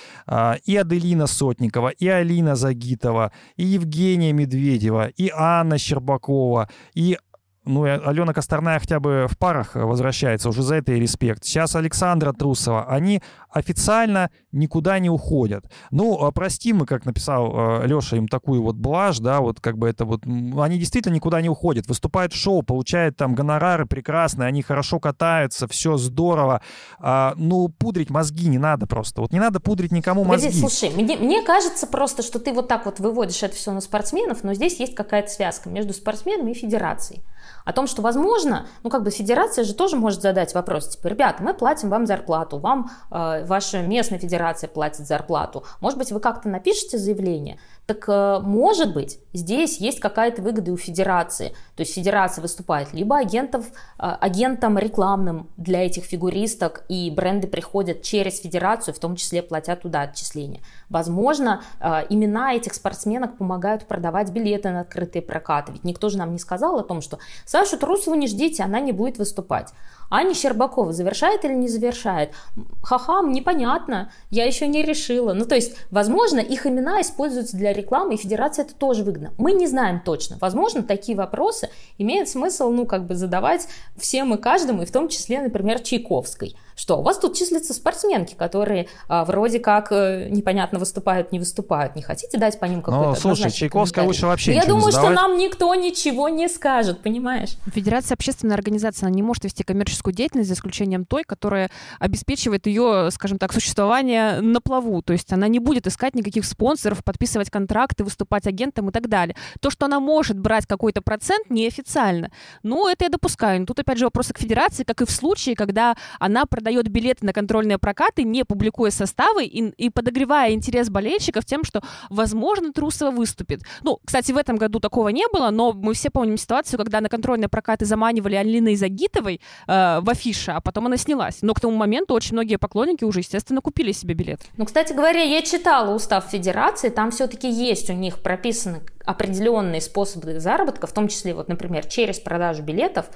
и Аделина Сотникова, и Алина Загитова, и Евгения Медведева, и Анна Щербакова, и ну, Алена Косторная хотя бы в парах возвращается, уже за это и респект. Сейчас Александра Трусова. Они официально никуда не уходят. Ну, а прости мы, как написал Леша, им такую вот блажь, да, вот как бы это вот... Они действительно никуда не уходят. Выступают в шоу, получают там гонорары прекрасные, они хорошо катаются, все здорово. А, ну, пудрить мозги не надо просто. Вот не надо пудрить никому мозги. слушай, мне, мне кажется просто, что ты вот так вот выводишь это все на спортсменов, но здесь есть какая-то связка между спортсменами и федерацией. О том, что, возможно, ну как бы федерация же тоже может задать вопрос, типа, ребята, мы платим вам зарплату, вам э, ваша местная федерация платит зарплату, может быть, вы как-то напишите заявление, так э, может быть, здесь есть какая-то выгода у федерации, то есть федерация выступает либо агентов, э, агентом рекламным для этих фигуристок, и бренды приходят через федерацию, в том числе платят туда отчисления. Возможно, э, имена этих спортсменок помогают продавать билеты на открытые прокаты, ведь никто же нам не сказал о том, что Сашу Трусову не ждите, она не будет выступать. Аня Щербакова завершает или не завершает? Ха-ха, непонятно, я еще не решила. Ну, то есть, возможно, их имена используются для рекламы, и федерация это тоже выгодно. Мы не знаем точно. Возможно, такие вопросы имеет смысл, ну, как бы задавать всем и каждому, и в том числе, например, Чайковской что у вас тут числятся спортсменки, которые а, вроде как э, непонятно выступают, не выступают. Не хотите дать по ним какой-то Ну, слушай, Чайковская лучше вообще Я думаю, не что нам никто ничего не скажет, понимаешь? Федерация общественная организация, она не может вести коммерческую деятельность за исключением той, которая обеспечивает ее, скажем так, существование на плаву. То есть она не будет искать никаких спонсоров, подписывать контракты, выступать агентом и так далее. То, что она может брать какой-то процент неофициально, ну, это я допускаю. Но тут, опять же, вопросы к федерации, как и в случае, когда она продает билеты на контрольные прокаты, не публикуя составы и, и подогревая интерес болельщиков тем, что, возможно, Трусова выступит. Ну, кстати, в этом году такого не было, но мы все помним ситуацию, когда на контрольные прокаты заманивали Алины Загитовой э, в афише, а потом она снялась. Но к тому моменту очень многие поклонники уже, естественно, купили себе билет. Ну, кстати говоря, я читала устав Федерации, там все-таки есть у них прописаны определенные способы заработка, в том числе, вот, например, через продажу билетов,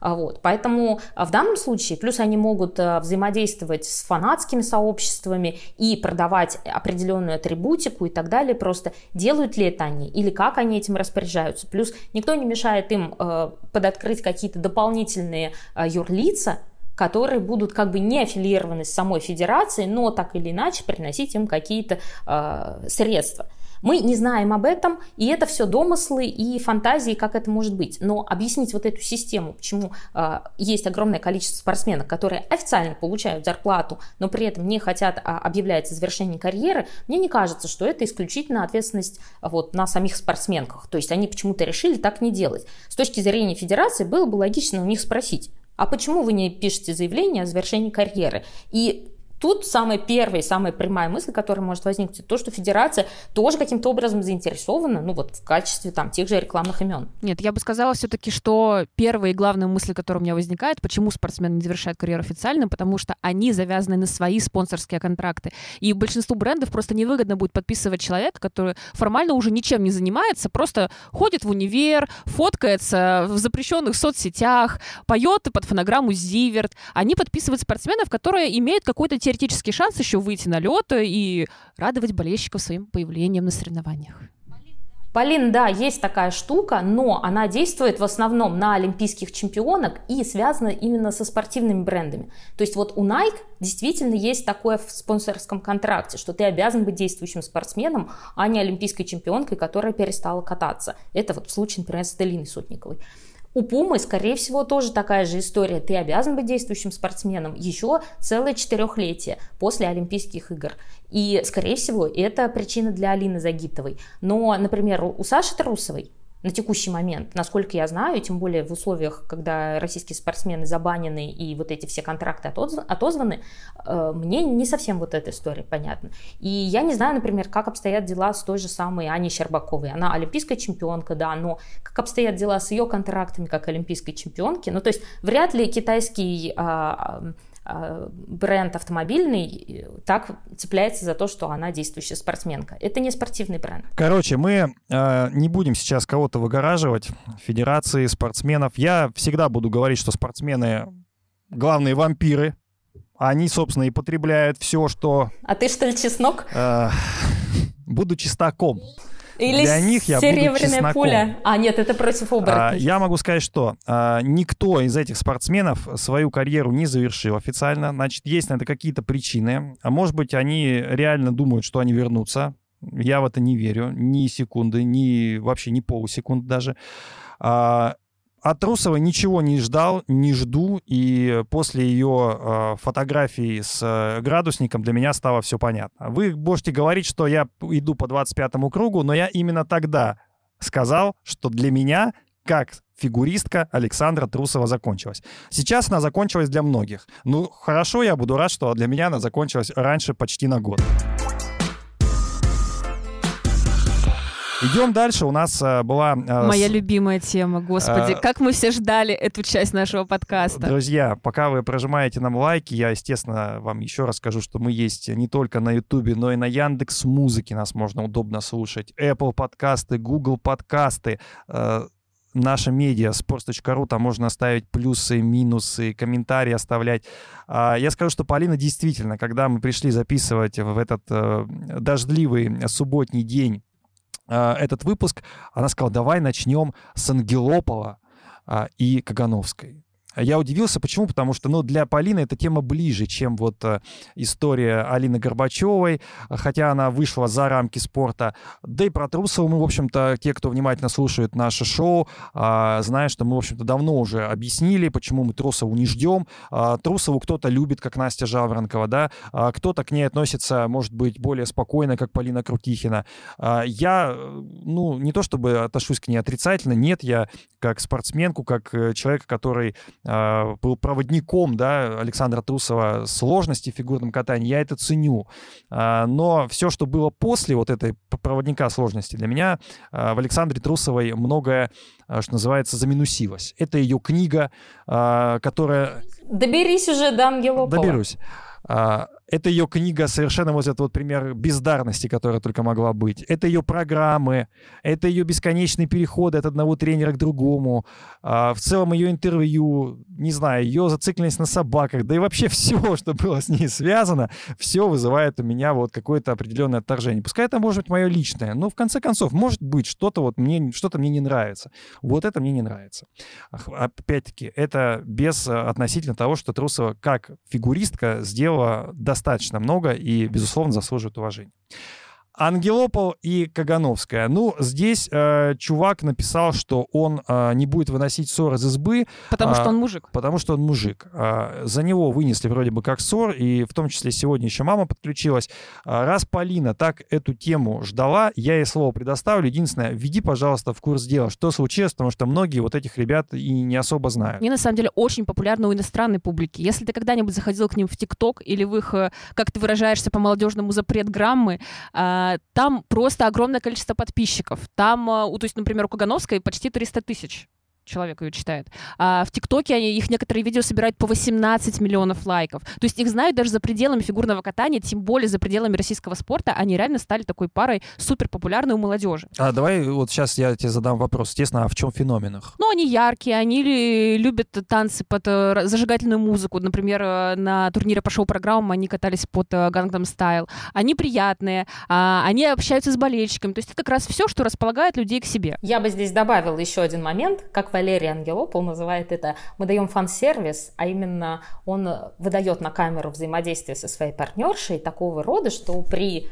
вот. Поэтому а, в данном случае, плюс они могут а, взаимодействовать с фанатскими сообществами и продавать определенную атрибутику и так далее. Просто делают ли это они или как они этим распоряжаются. Плюс никто не мешает им подоткрыть какие-то дополнительные юрлица, которые будут как бы не аффилированы с самой федерацией, но так или иначе приносить им какие-то э, средства. Мы не знаем об этом, и это все домыслы и фантазии, как это может быть. Но объяснить вот эту систему, почему э, есть огромное количество спортсменов, которые официально получают зарплату, но при этом не хотят а, объявлять о завершении карьеры, мне не кажется, что это исключительно ответственность вот, на самих спортсменках. То есть они почему-то решили так не делать. С точки зрения федерации было бы логично у них спросить, а почему вы не пишете заявление о завершении карьеры? И Тут самая первая и самая прямая мысль, которая может возникнуть, то, что федерация тоже каким-то образом заинтересована, ну вот в качестве там тех же рекламных имен. Нет, я бы сказала все-таки, что первая и главная мысль, которая у меня возникает, почему спортсмены не завершают карьеру официально, потому что они завязаны на свои спонсорские контракты. И большинству брендов просто невыгодно будет подписывать человека, который формально уже ничем не занимается, просто ходит в универ, фоткается в запрещенных соцсетях, поет под фонограмму Зиверт. Они подписывают спортсменов, которые имеют какой-то теоретический шанс еще выйти на лед и радовать болельщиков своим появлением на соревнованиях. Полин, да, есть такая штука, но она действует в основном на олимпийских чемпионок и связана именно со спортивными брендами. То есть вот у Nike действительно есть такое в спонсорском контракте, что ты обязан быть действующим спортсменом, а не олимпийской чемпионкой, которая перестала кататься. Это вот в случае, например, с Делиной Сотниковой. У Пумы, скорее всего, тоже такая же история. Ты обязан быть действующим спортсменом еще целое четырехлетие после Олимпийских игр. И, скорее всего, это причина для Алины Загитовой. Но, например, у Саши Трусовой на текущий момент, насколько я знаю, тем более в условиях, когда российские спортсмены забанены и вот эти все контракты отозваны, э, мне не совсем вот эта история понятна. И я не знаю, например, как обстоят дела с той же самой Аней Щербаковой. Она олимпийская чемпионка, да, но как обстоят дела с ее контрактами как олимпийской чемпионки? Ну, то есть вряд ли китайский а, а, бренд автомобильный так цепляется за то, что она действующая спортсменка. Это не спортивный бренд. Короче, мы э, не будем сейчас кого-то выгораживать, федерации, спортсменов. Я всегда буду говорить, что спортсмены главные вампиры. Они, собственно, и потребляют все, что... А ты что ли чеснок? Э, буду чистаком. Или Для них я буду пуля. А, нет, это против оборотней. А, я могу сказать, что а, никто из этих спортсменов свою карьеру не завершил официально. Значит, есть на это какие-то причины. А может быть, они реально думают, что они вернутся. Я в это не верю. Ни секунды, ни вообще ни полусекунды даже. А, от Трусовой ничего не ждал, не жду, и после ее э, фотографии с градусником для меня стало все понятно. Вы можете говорить, что я иду по 25-му кругу, но я именно тогда сказал, что для меня, как фигуристка Александра Трусова закончилась. Сейчас она закончилась для многих. Ну, хорошо, я буду рад, что для меня она закончилась раньше почти на год. Идем дальше. У нас э, была... Э, Моя с... любимая тема, господи. А... Как мы все ждали эту часть нашего подкаста. Друзья, пока вы прожимаете нам лайки, я, естественно, вам еще расскажу, что мы есть не только на Ютубе, но и на Яндекс Музыке нас можно удобно слушать. Apple подкасты, Google подкасты, наша медиа, sports.ru, там можно ставить плюсы, минусы, комментарии оставлять. А, я скажу, что Полина действительно, когда мы пришли записывать в этот дождливый субботний день этот выпуск, она сказала, давай начнем с Ангелопова а, и Кагановской. Я удивился, почему? Потому что, ну, для Полины эта тема ближе, чем вот э, история Алины Горбачевой, хотя она вышла за рамки спорта. Да и про Трусову мы, в общем-то, те, кто внимательно слушает наше шоу, э, знают, что мы, в общем-то, давно уже объяснили, почему мы Трусову не ждем. Э, Трусову кто-то любит, как Настя Жаворонкова, да, кто-то к ней относится, может быть, более спокойно, как Полина Крутихина. Я, ну, не то чтобы отношусь к ней отрицательно, нет, я как спортсменку, как э, человека, который а, был проводником да, Александра Трусова сложности в фигурном катании, я это ценю. А, но все, что было после вот этой проводника сложности, для меня а, в Александре Трусовой многое, что называется, заминусилось. Это ее книга, которая... Доберись уже до Ангелопова. Доберусь. Это ее книга совершенно вот этот вот пример бездарности, которая только могла быть. Это ее программы, это ее бесконечные переходы от одного тренера к другому. А, в целом ее интервью, не знаю, ее зацикленность на собаках, да и вообще все, что было с ней связано, все вызывает у меня вот какое-то определенное отторжение. Пускай это может быть мое личное, но в конце концов, может быть, что-то вот мне, что-то мне не нравится. Вот это мне не нравится. Опять-таки, это без а, относительно того, что Трусова как фигуристка сделала достаточно много и, безусловно, заслуживает уважения. Ангелопол и Кагановская. Ну, здесь э, чувак написал, что он э, не будет выносить ссор из избы. Потому а, что он мужик. Потому что он мужик. А, за него вынесли вроде бы как ссор, и в том числе сегодня еще мама подключилась. А, раз Полина так эту тему ждала, я ей слово предоставлю. Единственное, введи, пожалуйста, в курс дела, что случилось, потому что многие вот этих ребят и не особо знают. Они, на самом деле, очень популярны у иностранной публики. Если ты когда-нибудь заходил к ним в ТикТок или в их, э, как ты выражаешься по-молодежному, запрет граммы, а, там просто огромное количество подписчиков. Там, а, то есть, например, у Кагановской почти 300 тысяч человек ее читает. А в ТикТоке они, их некоторые видео собирают по 18 миллионов лайков. То есть их знают даже за пределами фигурного катания, тем более за пределами российского спорта. Они реально стали такой парой супер популярной у молодежи. А давай вот сейчас я тебе задам вопрос. Естественно, а в чем феномен их? Ну, они яркие, они любят танцы под э, зажигательную музыку. Например, э, на турнире по шоу-программам они катались под э, Gangnam Style. Они приятные, а, они общаются с болельщиками. То есть это как раз все, что располагает людей к себе. Я бы здесь добавила еще один момент, как Валерий Ангелопол называет это, мы даем фан-сервис, а именно он выдает на камеру взаимодействие со своей партнершей такого рода, что при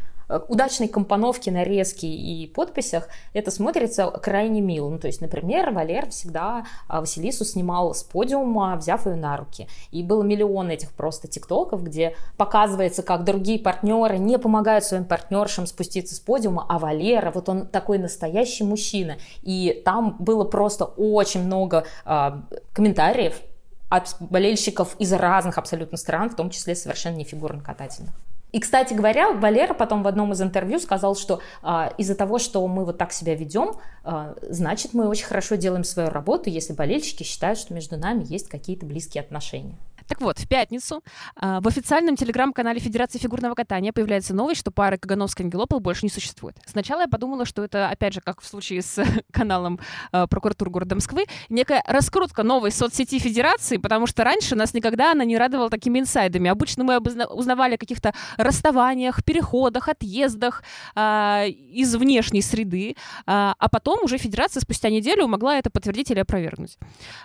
удачной компоновке, нарезки и подписях это смотрится крайне мило. Ну, то есть, например, Валер всегда а, Василису снимал с подиума, взяв ее на руки. И было миллион этих просто тиктоков, где показывается, как другие партнеры не помогают своим партнершам спуститься с подиума, а Валера, вот он такой настоящий мужчина. И там было просто очень много э, комментариев от болельщиков из разных абсолютно стран, в том числе совершенно не фигурно-катательных. И, кстати говоря, Валера потом в одном из интервью сказал, что э, из-за того, что мы вот так себя ведем, э, значит, мы очень хорошо делаем свою работу, если болельщики считают, что между нами есть какие-то близкие отношения. Так вот, в пятницу э, в официальном телеграм-канале Федерации фигурного катания появляется новость, что пары Кагановская и Ангелопол больше не существует. Сначала я подумала, что это, опять же, как в случае с каналом э, прокуратуры города Москвы, некая раскрутка новой соцсети Федерации, потому что раньше нас никогда она не радовала такими инсайдами. Обычно мы узнавали о каких-то расставаниях, переходах, отъездах э, из внешней среды, э, а потом уже Федерация спустя неделю могла это подтвердить или опровергнуть.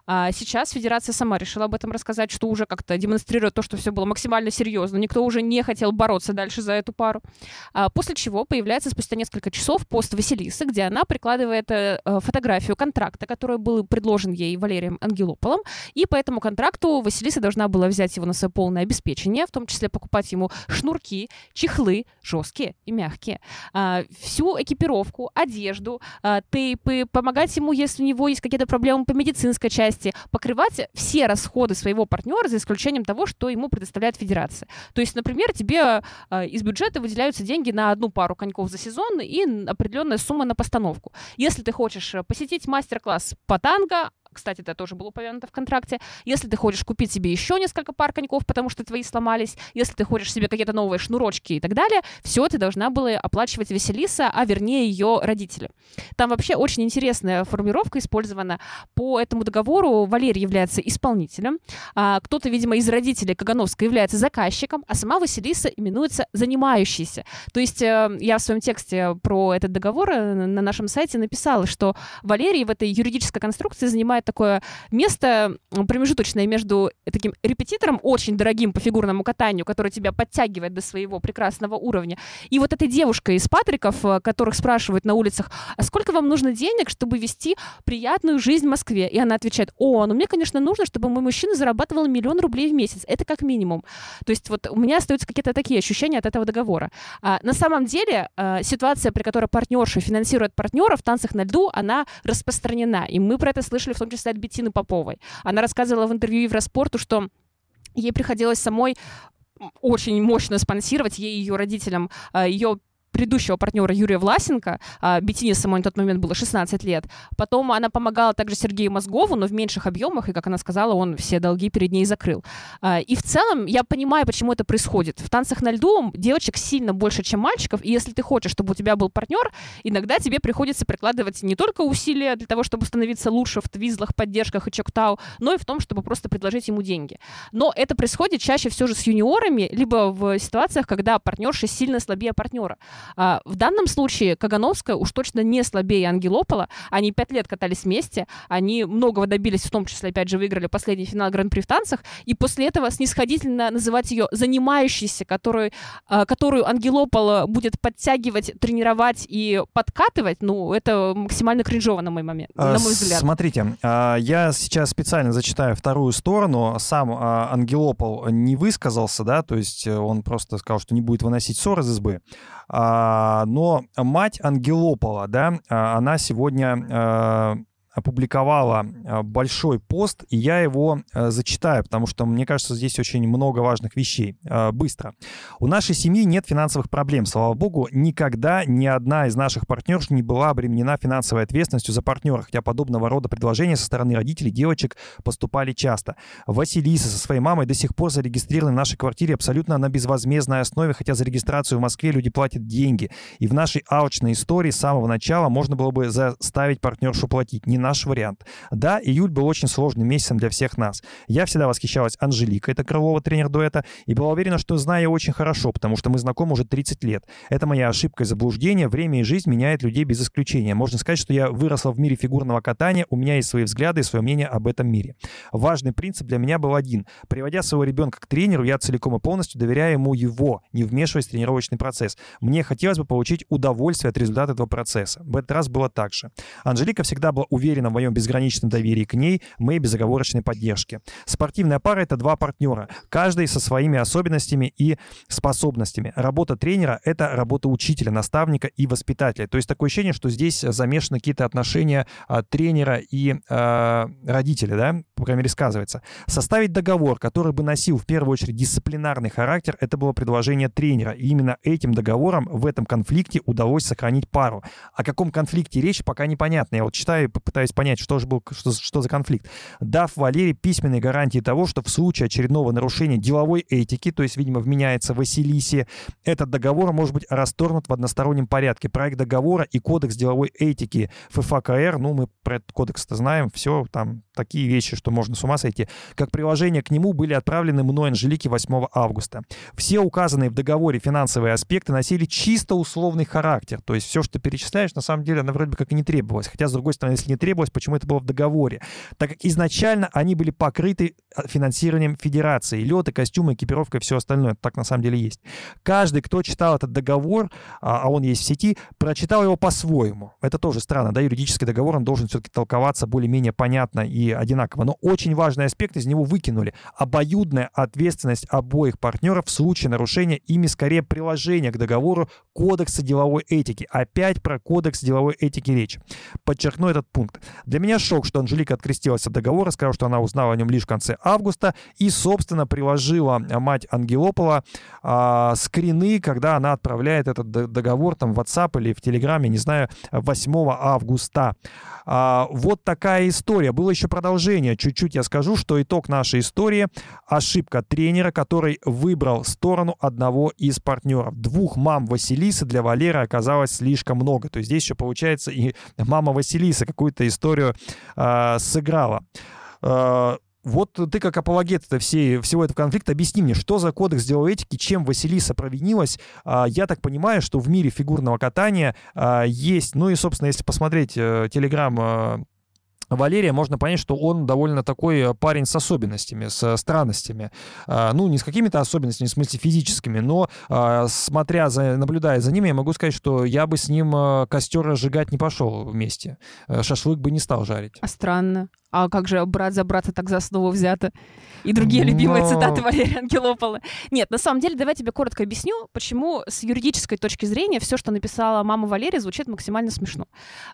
А сейчас Федерация сама решила об этом рассказать, что уже как-то демонстрирует то, что все было максимально серьезно. Никто уже не хотел бороться дальше за эту пару. А, после чего появляется спустя несколько часов пост Василисы, где она прикладывает э, э, фотографию контракта, который был предложен ей Валерием Ангелополом. И по этому контракту Василиса должна была взять его на свое полное обеспечение, в том числе покупать ему шнурки, чехлы, жесткие и мягкие, а, всю экипировку, одежду, а, тейпы, помогать ему, если у него есть какие-то проблемы по медицинской части, покрывать все расходы своего партнера за исключением того, что ему предоставляет федерация. То есть, например, тебе э, из бюджета выделяются деньги на одну пару коньков за сезон и определенная сумма на постановку. Если ты хочешь э, посетить мастер-класс по танго, кстати, это тоже было упомянуто в контракте, если ты хочешь купить себе еще несколько пар коньков, потому что твои сломались, если ты хочешь себе какие-то новые шнурочки и так далее, все ты должна была оплачивать Василиса, а вернее ее родители. Там вообще очень интересная формулировка использована. По этому договору Валерий является исполнителем, а кто-то, видимо, из родителей Кагановска является заказчиком, а сама Василиса именуется занимающейся. То есть э, я в своем тексте про этот договор э, на нашем сайте написала, что Валерий в этой юридической конструкции занимает такое место промежуточное между таким репетитором, очень дорогим по фигурному катанию, который тебя подтягивает до своего прекрасного уровня, и вот этой девушкой из Патриков, э, которых спрашивают на улицах, а сколько вам нужно денег, чтобы вести приятную жизнь в Москве? И она отвечает, о, ну мне, конечно, нужно, чтобы мой мужчина зарабатывал миллион рублей в месяц. Это как минимум. То есть вот у меня остаются какие-то такие ощущения от этого договора. А, на самом деле а, ситуация, при которой партнерша финансирует партнера в танцах на льду, она распространена. И мы про это слышали в том числе от Беттины Поповой. Она рассказывала в интервью Евроспорту, что ей приходилось самой очень мощно спонсировать ей и ее родителям а, ее предыдущего партнера Юрия Власенко, а, Бетине самой на тот момент было 16 лет. Потом она помогала также Сергею Мозгову, но в меньших объемах, и, как она сказала, он все долги перед ней закрыл. А, и в целом я понимаю, почему это происходит. В танцах на льду девочек сильно больше, чем мальчиков, и если ты хочешь, чтобы у тебя был партнер, иногда тебе приходится прикладывать не только усилия для того, чтобы становиться лучше в твизлах, поддержках и чоктау, но и в том, чтобы просто предложить ему деньги. Но это происходит чаще все же с юниорами, либо в ситуациях, когда партнерша сильно слабее партнера. А, в данном случае Кагановская уж точно не слабее Ангелопола. Они пять лет катались вместе, они многого добились, в том числе, опять же, выиграли последний финал Гран-при в танцах, и после этого снисходительно называть ее занимающейся, которую, а, которую Ангелопол будет подтягивать, тренировать и подкатывать, ну, это максимально кринжово, на мой момент, на мой взгляд. Смотрите, а, я сейчас специально зачитаю вторую сторону. Сам Ангелопол не высказался, да, то есть он просто сказал, что не будет выносить ссор из избы. А, но мать Ангелопола, да, а, она сегодня а, опубликовала а, большой пост, и я его а, зачитаю, потому что, мне кажется, здесь очень много важных вещей. А, быстро. У нашей семьи нет финансовых проблем. Слава богу, никогда ни одна из наших партнерш не была обременена финансовой ответственностью за партнера, хотя подобного рода предложения со стороны родителей девочек поступали часто. Василиса со своей мамой до сих пор зарегистрированы в нашей квартире абсолютно на безвозмездной основе, хотя за регистрацию в Москве люди платят деньги. И в нашей аучной истории с самого начала можно было бы заставить партнершу платить. Не наш вариант. Да, июль был очень сложным месяцем для всех нас. Я всегда восхищалась Анжеликой, это Крылова, тренер дуэта, и была уверена, что знаю очень хорошо, потому что мы знакомы уже 30 лет. Это моя ошибка и заблуждение. Время и жизнь меняет людей без исключения. Можно сказать, что я выросла в мире фигурного катания, у меня есть свои взгляды и свое мнение об этом мире. Важный принцип для меня был один. Приводя своего ребенка к тренеру, я целиком и полностью доверяю ему его, не вмешиваясь в тренировочный процесс. Мне хотелось бы получить удовольствие от результата этого процесса. В этот раз было так же. Анжелика всегда была уверена уверена в моем безграничном доверии к ней, моей безоговорочной поддержке. Спортивная пара — это два партнера, каждый со своими особенностями и способностями. Работа тренера — это работа учителя, наставника и воспитателя. То есть такое ощущение, что здесь замешаны какие-то отношения а, тренера и а, родителя, да, по крайней мере, сказывается. Составить договор, который бы носил в первую очередь дисциплинарный характер, это было предложение тренера. И именно этим договором в этом конфликте удалось сохранить пару. О каком конфликте речь, пока непонятно. Я вот читаю и пытаюсь понять, что же был, что, что за конфликт, дав Валерии письменные гарантии того, что в случае очередного нарушения деловой этики, то есть, видимо, вменяется Василисе, этот договор может быть расторгнут в одностороннем порядке. Проект договора и кодекс деловой этики ФФКР, ну, мы про этот кодекс-то знаем, все, там такие вещи, что можно с ума сойти, как приложение к нему были отправлены мной Анжелике 8 августа. Все указанные в договоре финансовые аспекты носили чисто условный характер, то есть все, что ты перечисляешь, на самом деле, оно вроде бы как и не требовалось. Хотя, с другой стороны, если не требовалось, почему это было в договоре, так как изначально они были покрыты а, финансированием федерации. Лед и костюмы, экипировка и все остальное. Так на самом деле есть. Каждый, кто читал этот договор, а, а он есть в сети, прочитал его по-своему. Это тоже странно, да, юридический договор, он должен все-таки толковаться более-менее понятно и одинаково. Но очень важный аспект из него выкинули. Обоюдная ответственность обоих партнеров в случае нарушения ими скорее приложения к договору Кодекса деловой этики. Опять про Кодекс деловой этики речь. Подчеркну этот пункт. Для меня шок, что Анжелика открестилась от договора, сказала, что она узнала о нем лишь в конце августа и, собственно, приложила мать Ангелопола а, скрины, когда она отправляет этот договор там в WhatsApp или в Телеграме, не знаю, 8 августа. А, вот такая история. Было еще продолжение. Чуть-чуть я скажу, что итог нашей истории — ошибка тренера, который выбрал сторону одного из партнеров. Двух мам Василисы для Валеры оказалось слишком много. То есть здесь еще, получается, и мама Василиса какую-то историю э, сыграла. Э, вот ты как апологет всей, всего этого конфликта, объясни мне, что за кодекс деловой этики, чем Василиса провинилась? А, я так понимаю, что в мире фигурного катания есть, ну и, собственно, если посмотреть телеграм э, Валерия, можно понять, что он довольно такой э, парень с особенностями, с странностями. А, ну, не с какими-то особенностями, в смысле физическими, но смотря за, наблюдая за ними, я могу сказать, что я бы с ним костер разжигать не пошел вместе. Шашлык бы не стал жарить. А странно. А как же брат за брата так за основу взято? И другие любимые Но... цитаты Валерия Ангелопола. Нет, на самом деле, давай я тебе коротко объясню, почему с юридической точки зрения все, что написала мама Валерия, звучит максимально смешно.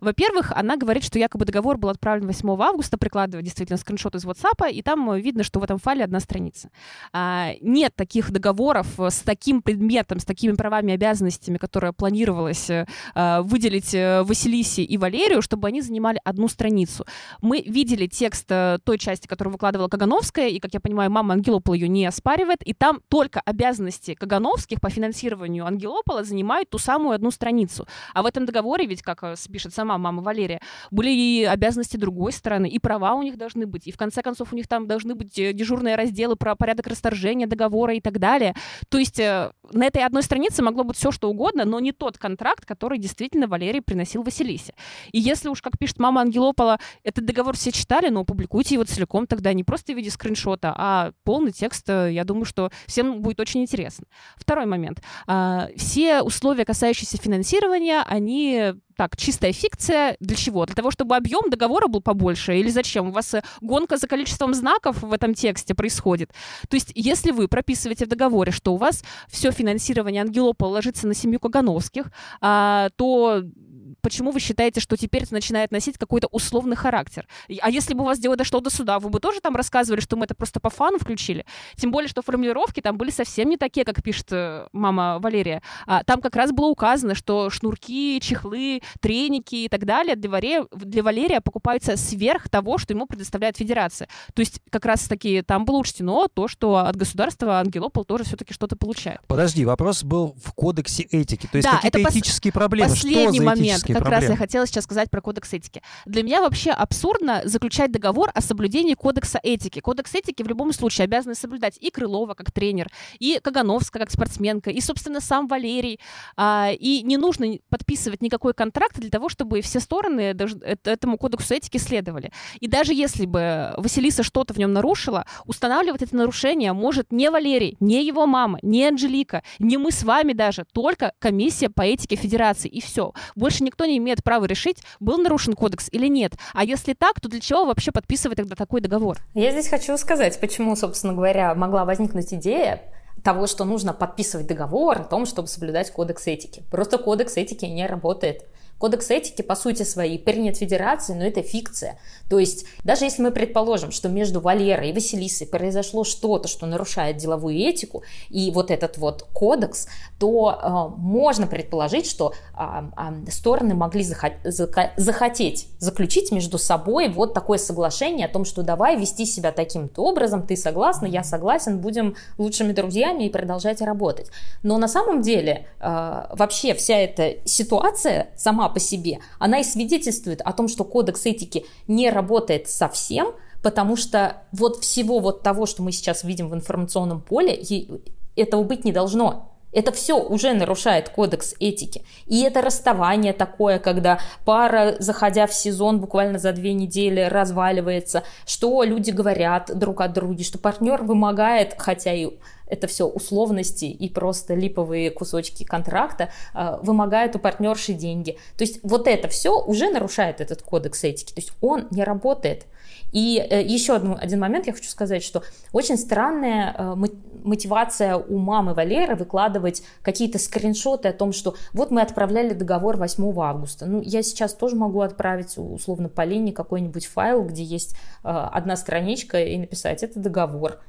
Во-первых, она говорит, что якобы договор был отправлен 8 августа, прикладывая действительно скриншот из WhatsApp, и там видно, что в этом файле одна страница. А, нет таких договоров с таким предметом, с такими правами и обязанностями, которые планировалось а, выделить э, Василисе и Валерию, чтобы они занимали одну страницу. Мы видели текст э, той части, которую выкладывала Кагановская, и, как я понимаю, мама Ангелопола ее не оспаривает, и там только обязанности Кагановских по финансированию Ангелопола занимают ту самую одну страницу. А в этом договоре, ведь, как э, пишет сама мама Валерия, были и обязанности другой стороны, и права у них должны быть, и в конце концов у них там должны быть э, дежурные разделы про порядок расторжения договора и так далее. То есть на этой одной странице могло быть все, что угодно, но не тот контракт, который действительно Валерий приносил Василисе. И если уж, как пишет мама Ангелопола, этот договор все читают, читали, но опубликуйте его целиком тогда не просто в виде скриншота, а полный текст. Э, я думаю, что всем будет очень интересно. Второй момент. А, все условия, касающиеся финансирования, они так, чистая фикция. Для чего? Для того, чтобы объем договора был побольше? Или зачем? У вас э, гонка за количеством знаков в этом тексте происходит. То есть, если вы прописываете в договоре, что у вас все финансирование Ангелопа ложится на семью Кагановских, а, то почему вы считаете, что теперь это начинает носить какой-то условный характер? А если бы у вас дело дошло до суда, вы бы тоже там рассказывали, что мы это просто по фану включили? Тем более, что формулировки там были совсем не такие, как пишет э, мама Валерия. А, там как раз было указано, что шнурки, чехлы, треники и так далее для, Валерия, для Валерия покупаются сверх того, что ему предоставляет федерация. То есть как раз-таки там было учтено то, что от государства Ангелопол тоже все-таки что-то получает. Подожди, вопрос был в кодексе этики. То есть да, какие-то этические пос- проблемы. Последний что за момент, как проблемы? раз я хотела сейчас сказать про кодекс этики. Для меня вообще абсурдно заключать договор о соблюдении кодекса этики. Кодекс этики в любом случае обязаны соблюдать и Крылова как тренер, и Кагановская как спортсменка, и, собственно, сам Валерий. А, и не нужно подписывать никакой контракт для того, чтобы все стороны этому кодексу этики следовали. И даже если бы Василиса что-то в нем нарушила, устанавливать это нарушение может не Валерий, не его мама, не Анжелика, не мы с вами даже, только комиссия по этике Федерации. И все. Больше никто не имеет права решить, был нарушен кодекс или нет. А если так, то для чего вообще подписывать тогда такой договор? Я здесь хочу сказать, почему, собственно говоря, могла возникнуть идея того, что нужно подписывать договор о том, чтобы соблюдать кодекс этики. Просто кодекс этики не работает. Кодекс этики, по сути своей, принят Федерацией, но это фикция. То есть, даже если мы предположим, что между Валерой и Василисой произошло что-то, что нарушает деловую этику, и вот этот вот кодекс, то э, можно предположить, что э, э, стороны могли захот- захотеть заключить между собой вот такое соглашение о том, что давай вести себя таким-то образом, ты согласна, я согласен, будем лучшими друзьями и продолжать работать. Но на самом деле э, вообще вся эта ситуация сама по себе, она и свидетельствует о том, что кодекс этики не работает совсем, потому что вот всего вот того, что мы сейчас видим в информационном поле, этого быть не должно. Это все уже нарушает кодекс этики. И это расставание такое, когда пара, заходя в сезон, буквально за две недели разваливается, что люди говорят друг от друга, что партнер вымогает, хотя и это все условности и просто липовые кусочки контракта, э, вымогают у партнерши деньги. То есть вот это все уже нарушает этот кодекс этики. То есть он не работает. И э, еще один момент я хочу сказать, что очень странная э, мотивация у мамы Валеры выкладывать какие-то скриншоты о том, что вот мы отправляли договор 8 августа. Ну, я сейчас тоже могу отправить условно Полине какой-нибудь файл, где есть э, одна страничка и написать, это договор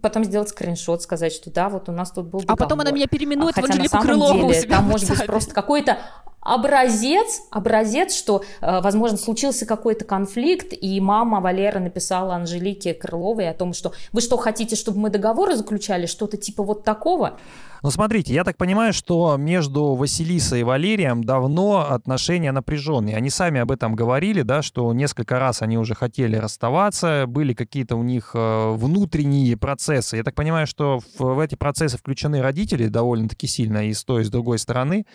потом сделать скриншот, сказать, что да, вот у нас тут был договор. А потом она меня переименует Хотя в Анжелику Крылову деле, там может быть просто какой-то образец, образец, что, э, возможно, случился какой-то конфликт, и мама Валера написала Анжелике Крыловой о том, что вы что, хотите, чтобы мы договоры заключали, что-то типа вот такого? Ну, смотрите, я так понимаю, что между Василисой и Валерием давно отношения напряженные. Они сами об этом говорили, да, что несколько раз они уже хотели расставаться, были какие-то у них э, внутренние процессы. Я так понимаю, что в, эти процессы включены родители довольно-таки сильно и с той, и с другой стороны.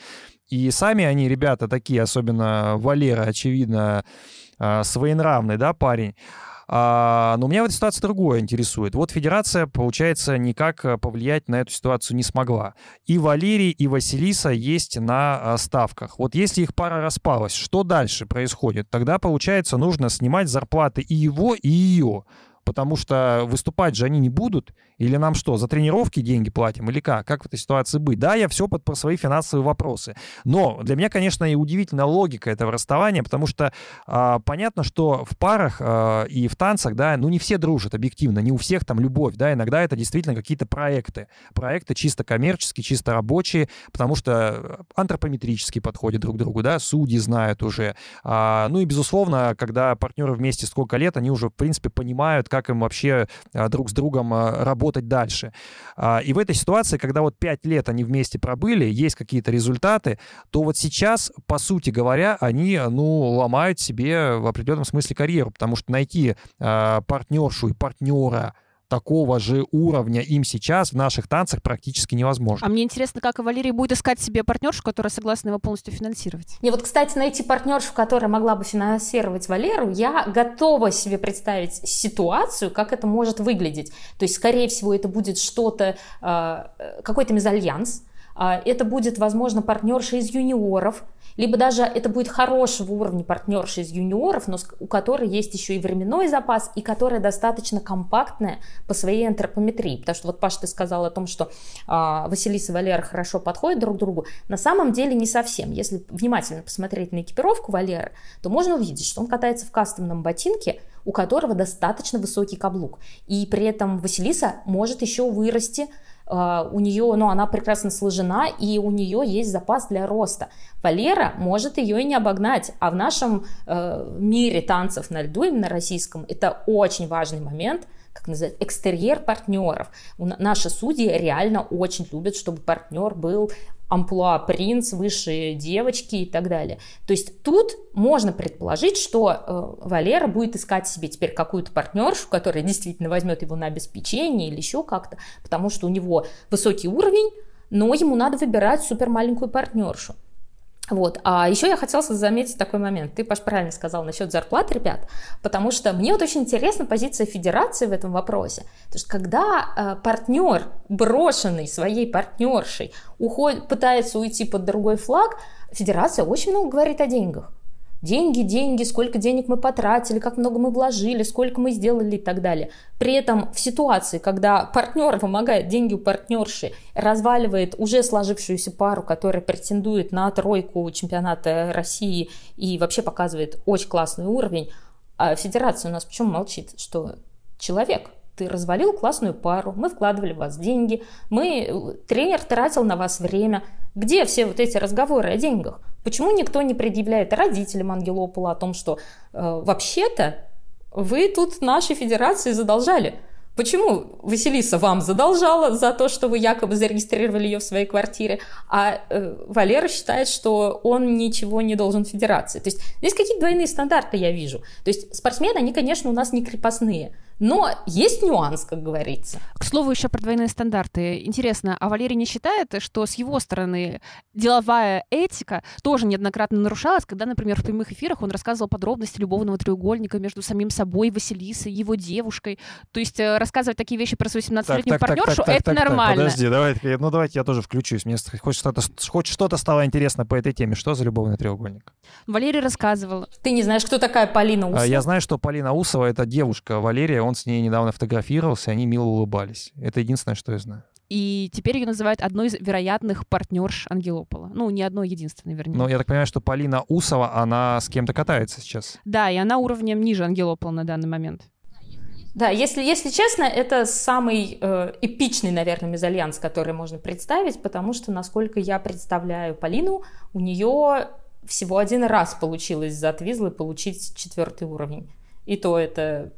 И сами они, ребята, такие, особенно Валера, очевидно, э, своенравный, да, парень. А, но меня в этой ситуации другое интересует. Вот федерация, получается, никак э, повлиять на эту ситуацию не смогла. И Валерий, и Василиса есть на а, ставках. Вот если их пара распалась, что дальше происходит? Тогда, получается, нужно снимать зарплаты и его, и ее потому что выступать же они не будут. Или нам что, за тренировки деньги платим, или как? Как в этой ситуации быть? Да, я все под, про свои финансовые вопросы. Но для меня, конечно, и удивительная логика этого расставания, потому что а, понятно, что в парах а, и в танцах, да, ну не все дружат объективно, не у всех там любовь, да, иногда это действительно какие-то проекты. Проекты чисто коммерческие, чисто рабочие, потому что антропометрически подходят друг к другу, да, судьи знают уже. А, ну и, безусловно, когда партнеры вместе сколько лет, они уже, в принципе, понимают, как им вообще а, друг с другом а, работать дальше. А, и в этой ситуации, когда вот пять лет они вместе пробыли, есть какие-то результаты, то вот сейчас, по сути говоря, они, ну, ломают себе в определенном смысле карьеру, потому что найти партнершу и партнера такого же уровня им сейчас в наших танцах практически невозможно. А мне интересно, как Валерий будет искать себе партнершу, которая согласна его полностью финансировать. И вот, кстати, найти партнершу, которая могла бы финансировать Валеру, я готова себе представить ситуацию, как это может выглядеть. То есть, скорее всего, это будет что-то, а, какой-то мезальянс, а, это будет, возможно, партнерша из юниоров, либо даже это будет хорошего уровня партнерша из юниоров, но у которой есть еще и временной запас, и которая достаточно компактная по своей антропометрии. Потому что вот, Паша, ты сказал о том, что э, Василиса и Валера хорошо подходят друг к другу. На самом деле не совсем. Если внимательно посмотреть на экипировку Валеры, то можно увидеть, что он катается в кастомном ботинке, у которого достаточно высокий каблук. И при этом Василиса может еще вырасти а, у нее, ну, она прекрасно сложена, и у нее есть запас для роста. Валера может ее и не обогнать, а в нашем э, мире танцев на льду, именно российском, это очень важный момент, как называется, экстерьер партнеров. Наши судьи реально очень любят, чтобы партнер был амплуа принц, высшие девочки и так далее. То есть тут можно предположить, что э, Валера будет искать себе теперь какую-то партнершу, которая действительно возьмет его на обеспечение или еще как-то, потому что у него высокий уровень, но ему надо выбирать супер маленькую партнершу. Вот. А еще я хотела заметить такой момент. Ты, Паш, правильно сказал насчет зарплат, ребят, потому что мне вот очень интересна позиция федерации в этом вопросе. То есть, когда э, партнер, брошенный своей партнершей, уходит, пытается уйти под другой флаг, федерация очень много говорит о деньгах деньги, деньги, сколько денег мы потратили, как много мы вложили, сколько мы сделали и так далее. При этом в ситуации, когда партнер вымогает деньги у партнерши, разваливает уже сложившуюся пару, которая претендует на тройку чемпионата России и вообще показывает очень классный уровень, а федерация у нас почему молчит, что человек ты развалил классную пару, мы вкладывали в вас деньги, мы, тренер тратил на вас время. Где все вот эти разговоры о деньгах? Почему никто не предъявляет родителям Ангелопола о том, что э, вообще-то вы тут нашей федерации задолжали? Почему Василиса вам задолжала за то, что вы якобы зарегистрировали ее в своей квартире, а э, Валера считает, что он ничего не должен федерации? То есть здесь какие-то двойные стандарты я вижу. То есть спортсмены, они, конечно, у нас не крепостные, Но есть нюанс, как говорится. К слову, еще про двойные стандарты. Интересно, а Валерий не считает, что с его стороны деловая этика тоже неоднократно нарушалась, когда, например, в прямых эфирах он рассказывал подробности любовного треугольника между самим собой, Василисой, его девушкой. То есть э, рассказывать такие вещи про свою 17-летнюю партнершу — это так, так, нормально. подожди, давай, ну давайте я тоже включусь. Мне хоть что-то, хоть что-то стало интересно по этой теме. Что за любовный треугольник? Валерий рассказывал. Ты не знаешь, кто такая Полина Усова? А, Я знаю, что Полина Усова — это девушка Валерия, он с ней недавно фотографировался, они мило улыбались. Это единственное, что я знаю. И теперь ее называют одной из вероятных партнерш Ангелопола. Ну, не одной единственной, вернее. Но я так понимаю, что Полина Усова, она с кем-то катается сейчас. Да, и она уровнем ниже Ангелопола на данный момент. Да, если, если честно, это самый э, эпичный, наверное, мезальянс, который можно представить, потому что, насколько я представляю Полину, у нее всего один раз получилось за Твизлы получить четвертый уровень. И то это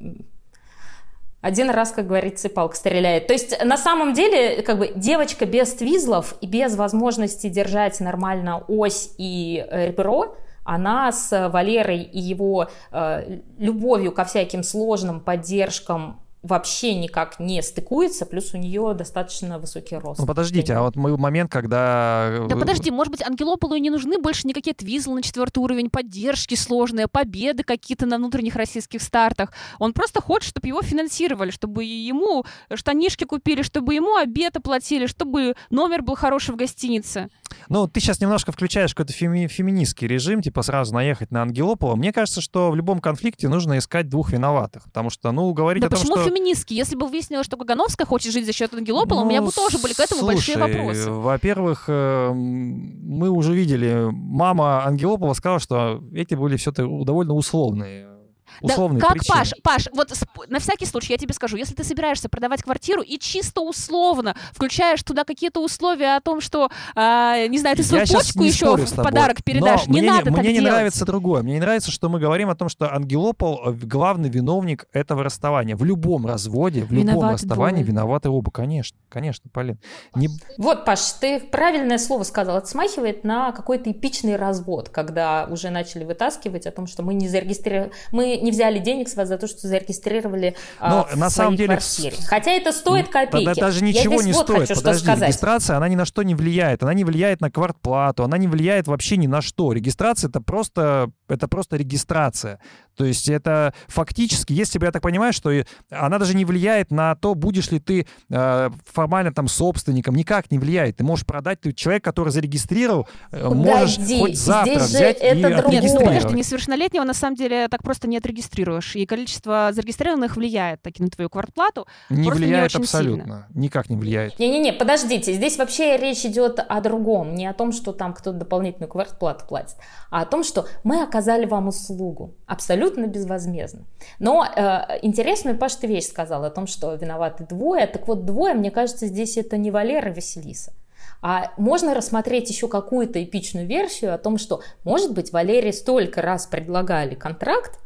один раз, как говорится, палка стреляет. То есть на самом деле как бы девочка без твизлов и без возможности держать нормально ось и э, ребро, она с Валерой и его э, любовью ко всяким сложным поддержкам вообще никак не стыкуется, плюс у нее достаточно высокий рост. Ну подождите, а вот мой момент, когда... э, Да подожди, может быть, Ангелополу и не нужны больше никакие твизлы на четвертый уровень, поддержки сложные, победы какие-то на внутренних российских стартах. Он просто хочет, чтобы его финансировали, чтобы ему штанишки купили, чтобы ему обед оплатили, чтобы номер был хороший в гостинице. Ну, ты сейчас немножко включаешь какой-то феми- феминистский режим, типа сразу наехать на Ангелопола. Мне кажется, что в любом конфликте нужно искать двух виноватых, потому что, ну, говорить Да о том, почему что... феминистский? Если бы выяснилось, что Кагановская хочет жить за счет Ангелопола, у меня бы Ну, тоже были к этому большие слушай, вопросы. Во-первых, э, мы уже видели, мама Ангелопова сказала, что эти были все-таки довольно условные. Условные да, как, причины. Паш, Паш, вот сп- на всякий случай я тебе скажу, если ты собираешься продавать квартиру и чисто условно включаешь туда какие-то условия о том, что, а, не знаю, ты свою Я почку не еще в подарок передашь, не мне, надо мне так не делать. нравится другое. Мне не нравится, что мы говорим о том, что Ангелопол э, главный виновник этого расставания. В любом разводе, в любом Виноваты расставании двое. виноваты оба. Конечно, конечно, Полин. Не... Вот, Паш, ты правильное слово сказал. Это смахивает на какой-то эпичный развод, когда уже начали вытаскивать о том, что мы не зарегистрировали, мы не взяли денег с вас за то, что зарегистрировали а, Но на самом деле квартире. Хотя это стоит копейки. Да, даже ничего не вот стоит. хочу Подожди, регистрация, она ни на что не влияет. Она не влияет на квартплату, она не влияет вообще ни на что. Регистрация это просто, это просто регистрация. То есть это фактически, если бы я так понимаю, что и- она даже не влияет на то, будешь ли ты э, формально там собственником, никак не влияет. Ты можешь продать, ты человек, который зарегистрировал, э, можешь Погоди, хоть завтра здесь же взять и это другое. Нет, ну, подожди, несовершеннолетнего на самом деле так просто не отрегистрируешь. И количество зарегистрированных влияет таки на твою квартплату. Не не влияет очень абсолютно. Никак не влияет. Не-не-не, подождите, здесь вообще речь идет о другом, не о том, что там кто-то дополнительную квартплату платит, а о том, что мы оказали вам услугу абсолютно безвозмездно. Но э, интересную, Паш, ты вещь сказал о том, что виноваты двое. Так вот, двое, мне кажется, здесь это не Валера и Василиса. А можно рассмотреть еще какую-то эпичную версию о том, что, может быть, Валерии столько раз предлагали контракт,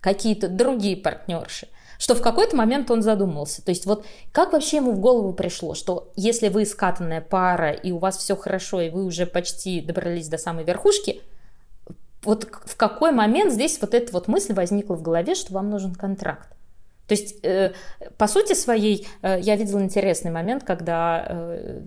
какие-то другие партнерши, что в какой-то момент он задумался. То есть вот как вообще ему в голову пришло, что если вы скатанная пара, и у вас все хорошо, и вы уже почти добрались до самой верхушки, вот в какой момент здесь вот эта вот мысль возникла в голове, что вам нужен контракт? То есть, э, по сути своей, э, я видела интересный момент, когда э,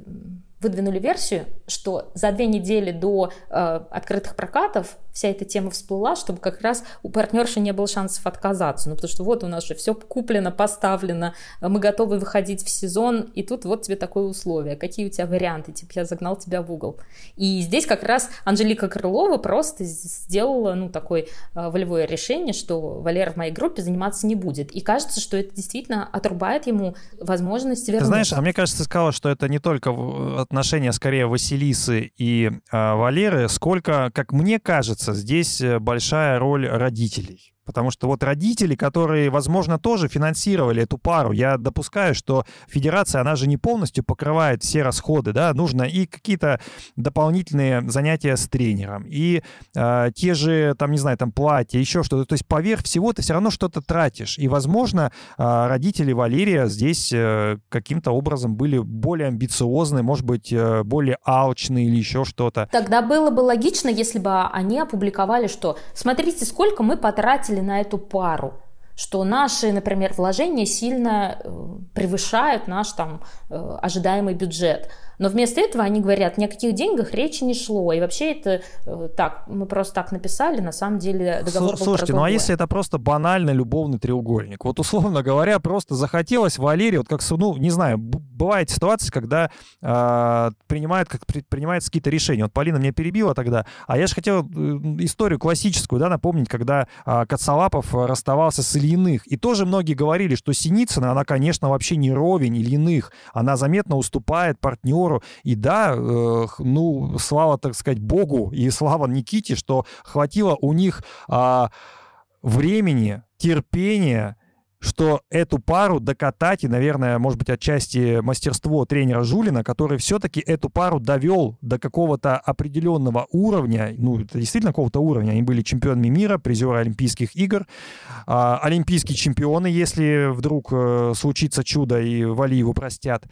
выдвинули версию, что за две недели до э, открытых прокатов вся эта тема всплыла, чтобы как раз у партнерши не было шансов отказаться. Ну, потому что вот у нас же все куплено, поставлено, э, мы готовы выходить в сезон, и тут вот тебе такое условие. Какие у тебя варианты? Типа, я загнал тебя в угол. И здесь как раз Анжелика Крылова просто сделала, ну, такое э, волевое решение, что Валера в моей группе заниматься не будет. И кажется, что это действительно отрубает ему возможность вернуться. знаешь, а мне кажется, ты сказала, что это не только в- отношения скорее Василисы и а, Валеры, сколько, как мне кажется, здесь э, большая роль родителей. Потому что вот родители, которые, возможно, тоже финансировали эту пару, я допускаю, что федерация, она же не полностью покрывает все расходы, да, нужно и какие-то дополнительные занятия с тренером, и э, те же, там, не знаю, там, платья, еще что-то. То есть поверх всего ты все равно что-то тратишь. И, возможно, а, родители Валерия здесь э, каким-то образом были более амбициозны, может быть, э, более алчные или еще что-то. Тогда было бы логично, если бы они опубликовали, что смотрите, сколько мы потратили на эту пару. что наши, например, вложения сильно э, превышают наш там э, ожидаемый бюджет. Но вместо этого они говорят, ни о каких деньгах речи не шло. И вообще это э, так, мы просто так написали, на самом деле договор Слушайте, был ну а если это просто банальный любовный треугольник? Вот условно говоря, просто захотелось Валерии, вот как, ну, не знаю, бывает ситуация, когда э, принимают, как принимаются какие-то решения. Вот Полина меня перебила тогда, а я же хотел историю классическую, да, напомнить, когда э, Коцалапов расставался с Ильиных. И тоже многие говорили, что Синицына, она, конечно, вообще не ровень Ильиных. Она заметно уступает партнеру. И да, э, ну, слава, так сказать, Богу и слава Никите, что хватило у них э, времени, терпения, что эту пару докатать, и, наверное, может быть, отчасти мастерство тренера Жулина, который все-таки эту пару довел до какого-то определенного уровня, ну, это действительно какого-то уровня, они были чемпионами мира, призеры Олимпийских игр, а, олимпийские чемпионы, если вдруг э, случится чудо и Валиеву простят.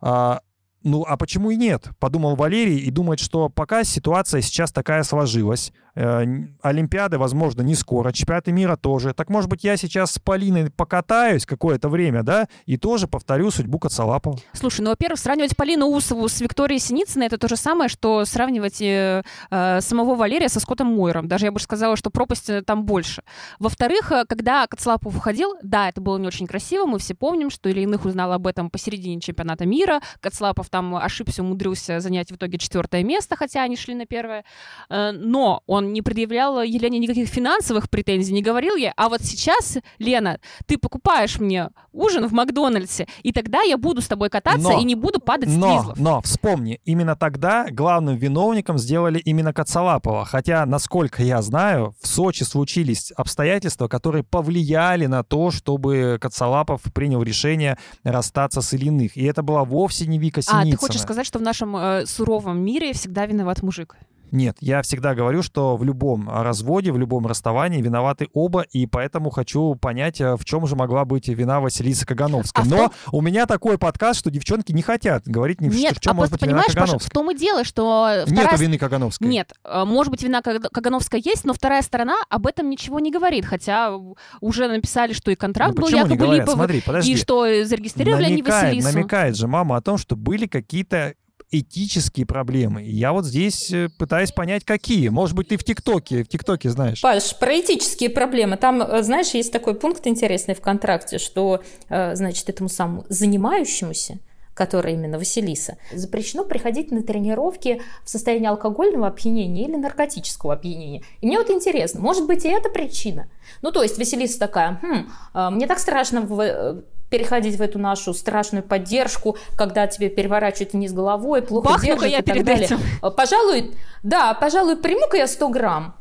А, ну, а почему и нет? Подумал Валерий и думает, что пока ситуация сейчас такая сложилась, Олимпиады, возможно, не скоро, чемпионаты мира тоже. Так, может быть, я сейчас с Полиной покатаюсь какое-то время, да, и тоже повторю судьбу Коцалапова. Слушай, ну, во-первых, сравнивать Полину Усову с Викторией Синицыной это то же самое, что сравнивать э, э, самого Валерия со Скоттом Мойером. Даже я бы сказала, что пропасть э, там больше. Во-вторых, э, когда Коцалапов уходил, да, это было не очень красиво, мы все помним, что Ильиных узнал об этом посередине чемпионата мира, Коцалапов там ошибся, умудрился занять в итоге четвертое место, хотя они шли на первое, но он не предъявлял Елене никаких финансовых претензий, не говорил ей, а вот сейчас, Лена, ты покупаешь мне ужин в Макдональдсе, и тогда я буду с тобой кататься но, и не буду падать но, с квизлов. Но, вспомни, именно тогда главным виновником сделали именно Коцалапова, хотя, насколько я знаю, в Сочи случились обстоятельства, которые повлияли на то, чтобы Коцалапов принял решение расстаться с Ильиных, и это была вовсе не Вика Синицына. А, ты хочешь сказать, что в нашем э, суровом мире всегда виноват мужик? Нет, я всегда говорю, что в любом разводе, в любом расставании виноваты оба, и поэтому хочу понять, э, в чем же могла быть вина Василисы Кагановской. А Но том... у меня такой подкаст, что девчонки не хотят говорить ни Нет, в чем а может быть вина Кагановской. В том и дело, что... Вторая... Нету вины Кагановской. Нет, э, может быть, вина Кагановской есть, но вторая сторона об этом ничего не говорит, хотя уже написали, что и контракт ну, был якобы либо... Смотри, подожди. И что зарегистрировали намекает, они Василису. Намекает же мама о том, что были какие-то этические проблемы. Я вот здесь э, пытаюсь понять, какие. Может быть, ты в ТикТоке, в ТикТоке знаешь. Паш, про этические проблемы. Там, э, знаешь, есть такой пункт интересный в контракте, что, э, значит, этому самому занимающемуся которая именно Василиса, запрещено приходить на тренировки в состоянии алкогольного опьянения или наркотического опьянения. И мне вот интересно, может быть и это причина? Ну, то есть Василиса такая, хм, мне так страшно в переходить в эту нашу страшную поддержку, когда тебе переворачивают вниз головой, плохо Бахну держат я и так перед далее. Этим. Пожалуй, да, пожалуй, приму-ка я 100 грамм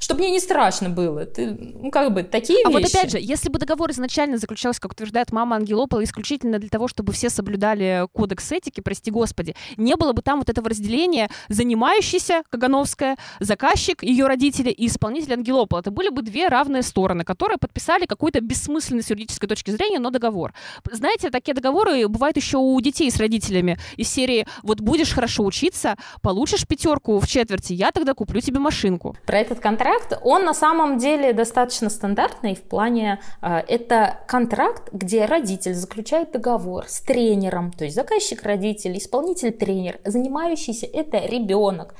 чтобы мне не страшно было. Ты, ну, как бы, такие а вещи. вот опять же, если бы договор изначально заключался, как утверждает мама Ангелопола, исключительно для того, чтобы все соблюдали кодекс этики, прости господи, не было бы там вот этого разделения занимающийся Кагановская, заказчик, ее родители и исполнитель Ангелопола. Это были бы две равные стороны, которые подписали какой-то бессмысленный с юридической точки зрения, но договор. Знаете, такие договоры бывают еще у детей с родителями из серии «Вот будешь хорошо учиться, получишь пятерку в четверти, я тогда куплю тебе машинку». Про этот контракт контракт, он на самом деле достаточно стандартный в плане, э, это контракт, где родитель заключает договор с тренером, то есть заказчик родитель, исполнитель тренер, занимающийся это ребенок,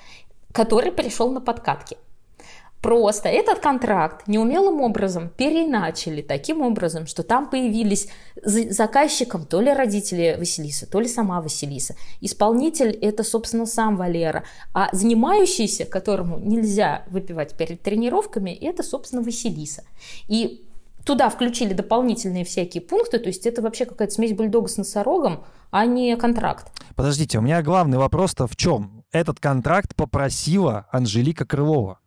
который пришел на подкатки. Просто этот контракт неумелым образом переначали таким образом, что там появились заказчиком то ли родители Василиса, то ли сама Василиса. Исполнитель – это, собственно, сам Валера. А занимающийся, которому нельзя выпивать перед тренировками, это, собственно, Василиса. И туда включили дополнительные всякие пункты, то есть это вообще какая-то смесь бульдога с носорогом, а не контракт. Подождите, у меня главный вопрос-то в чем? Этот контракт попросила Анжелика Крылова.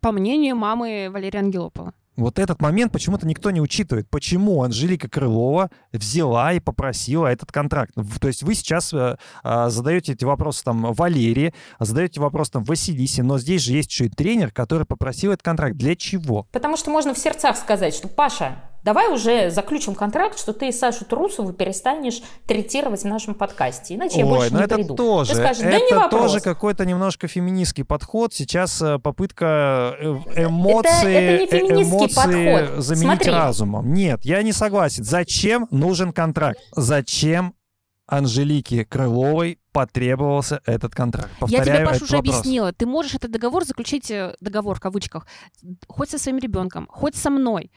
По мнению мамы Валерия Ангелопола. Вот этот момент почему-то никто не учитывает. Почему Анжелика Крылова взяла и попросила этот контракт? То есть вы сейчас э, а, задаете эти вопросы там Валерии, задаете вопрос там Василисе, но здесь же есть еще и тренер, который попросил этот контракт. Для чего? Потому что можно в сердцах сказать, что Паша, давай уже заключим контракт, что ты Сашу Трусову перестанешь третировать в нашем подкасте, иначе я Ой, больше ну не это приду. тоже, Ты скажешь, да это не вопрос. тоже какой-то немножко феминистский подход. Сейчас э, попытка э, эмоции, это не э, феминистский эмоции подход. заменить Смотри. разумом. Нет, я не согласен. Зачем нужен контракт? Зачем Анжелике Крыловой потребовался этот контракт? Я Повторяю тебе, Паш, этот уже вопрос. объяснила. Ты можешь этот договор заключить, договор в кавычках, хоть со своим ребенком, хоть со мной.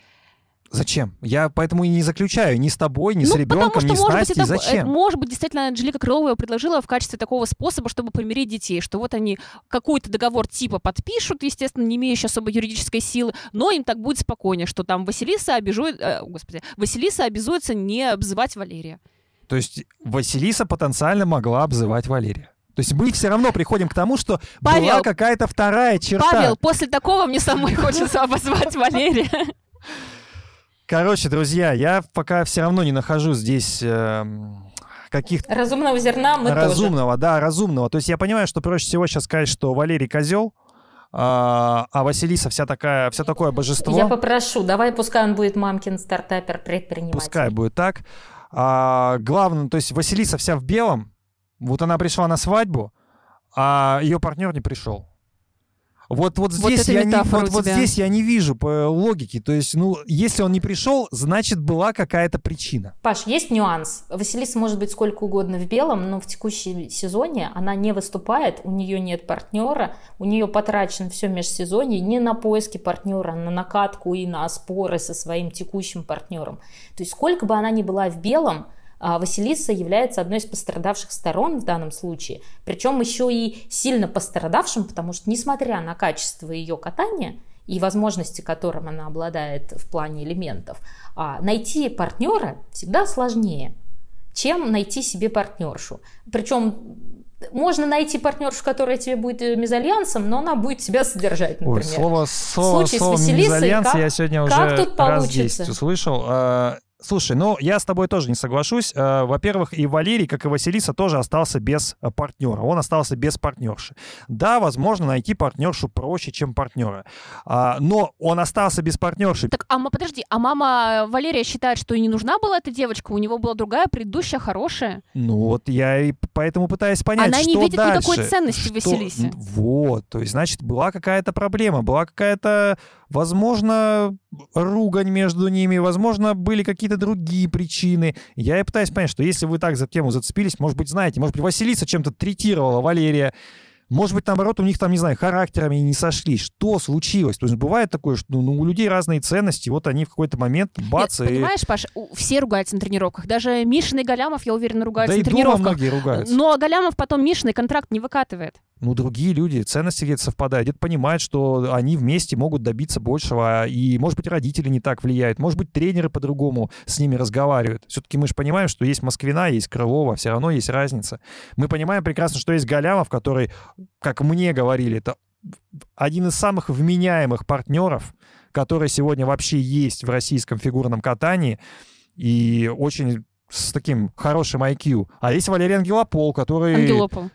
Зачем? Я поэтому и не заключаю ни с тобой, ни с ну, ребенком, потому ни с быть, Настей. это, Зачем? может быть, действительно, Анжелика Крылова его предложила в качестве такого способа, чтобы помирить детей, что вот они какой-то договор типа подпишут, естественно, не имеющий особо юридической силы, но им так будет спокойнее, что там Василиса обижует, э, господи, Василиса обязуется не обзывать Валерия. То есть Василиса потенциально могла обзывать Валерия. То есть мы все равно приходим к тому, что была Павел, какая-то вторая черта. Павел, после такого мне самой хочется обозвать Валерия. Короче, друзья, я пока все равно не нахожу здесь эм, каких-то Разумного зерна мы тоже. разумного, да, разумного. То есть я понимаю, что проще всего сейчас сказать, что Валерий козел, а, а Василиса вся такая, все такое божество. Я попрошу, давай пускай он будет мамкин стартапер предприниматель. Пускай будет так. А, главное, то есть Василиса вся в белом. Вот она пришла на свадьбу, а ее партнер не пришел. Вот, вот, здесь, это я не, вот, вот здесь я не вижу по логике. То есть, ну, если он не пришел, значит, была какая-то причина. Паш, есть нюанс. Василиса может быть сколько угодно в белом, но в текущем сезоне она не выступает, у нее нет партнера, у нее потрачено все межсезонье не на поиски партнера, а на накатку и на споры со своим текущим партнером. То есть сколько бы она ни была в белом, Василиса является одной из пострадавших сторон в данном случае, причем еще и сильно пострадавшим, потому что несмотря на качество ее катания и возможности, которым она обладает в плане элементов, а, найти партнера всегда сложнее, чем найти себе партнершу. Причем можно найти партнершу, которая тебе будет э, мезальянсом, но она будет тебя содержать, например. Ой, слово, слово, случае с слово мезальянс как- я сегодня уже раз получится? 10 услышал. Слушай, ну я с тобой тоже не соглашусь. А, Во-первых, и Валерий, как и Василиса, тоже остался без а, партнера. Он остался без партнерши. Да, возможно, найти партнершу проще, чем партнера. А, Но он остался без партнерши. Так, а подожди, а мама Валерия считает, что и не нужна была эта девочка, у него была другая, предыдущая, хорошая. Ну вот я и поэтому пытаюсь понять, Она что не видит дальше. никакой ценности Что- Василисе. Вот, то есть, значит, была какая-то проблема, была какая-то, возможно, ругань между ними, возможно, были какие-то другие причины. Я и пытаюсь понять, что если вы так за тему зацепились, может быть, знаете, может быть, Василиса чем-то третировала Валерия, может быть, наоборот, у них там, не знаю, характерами не сошлись. Что случилось? То есть бывает такое, что ну, у людей разные ценности, вот они в какой-то момент бац, Нет, и... понимаешь, Паш, все ругаются на тренировках. Даже Мишин и Галямов, я уверена, Да ругаются и на дома тренировках. многие ругаются. Но Галямов потом Мишиной контракт не выкатывает. Ну, другие люди, ценности где-то совпадают, где-то понимают, что они вместе могут добиться большего, и, может быть, родители не так влияют, может быть, тренеры по-другому с ними разговаривают. Все-таки мы же понимаем, что есть Москвина, есть Крылова, все равно есть разница. Мы понимаем прекрасно, что есть Галямов, который, как мне говорили, это один из самых вменяемых партнеров, который сегодня вообще есть в российском фигурном катании, и очень с таким хорошим IQ. А есть Валерий Ангелопол, который... Ангелопол.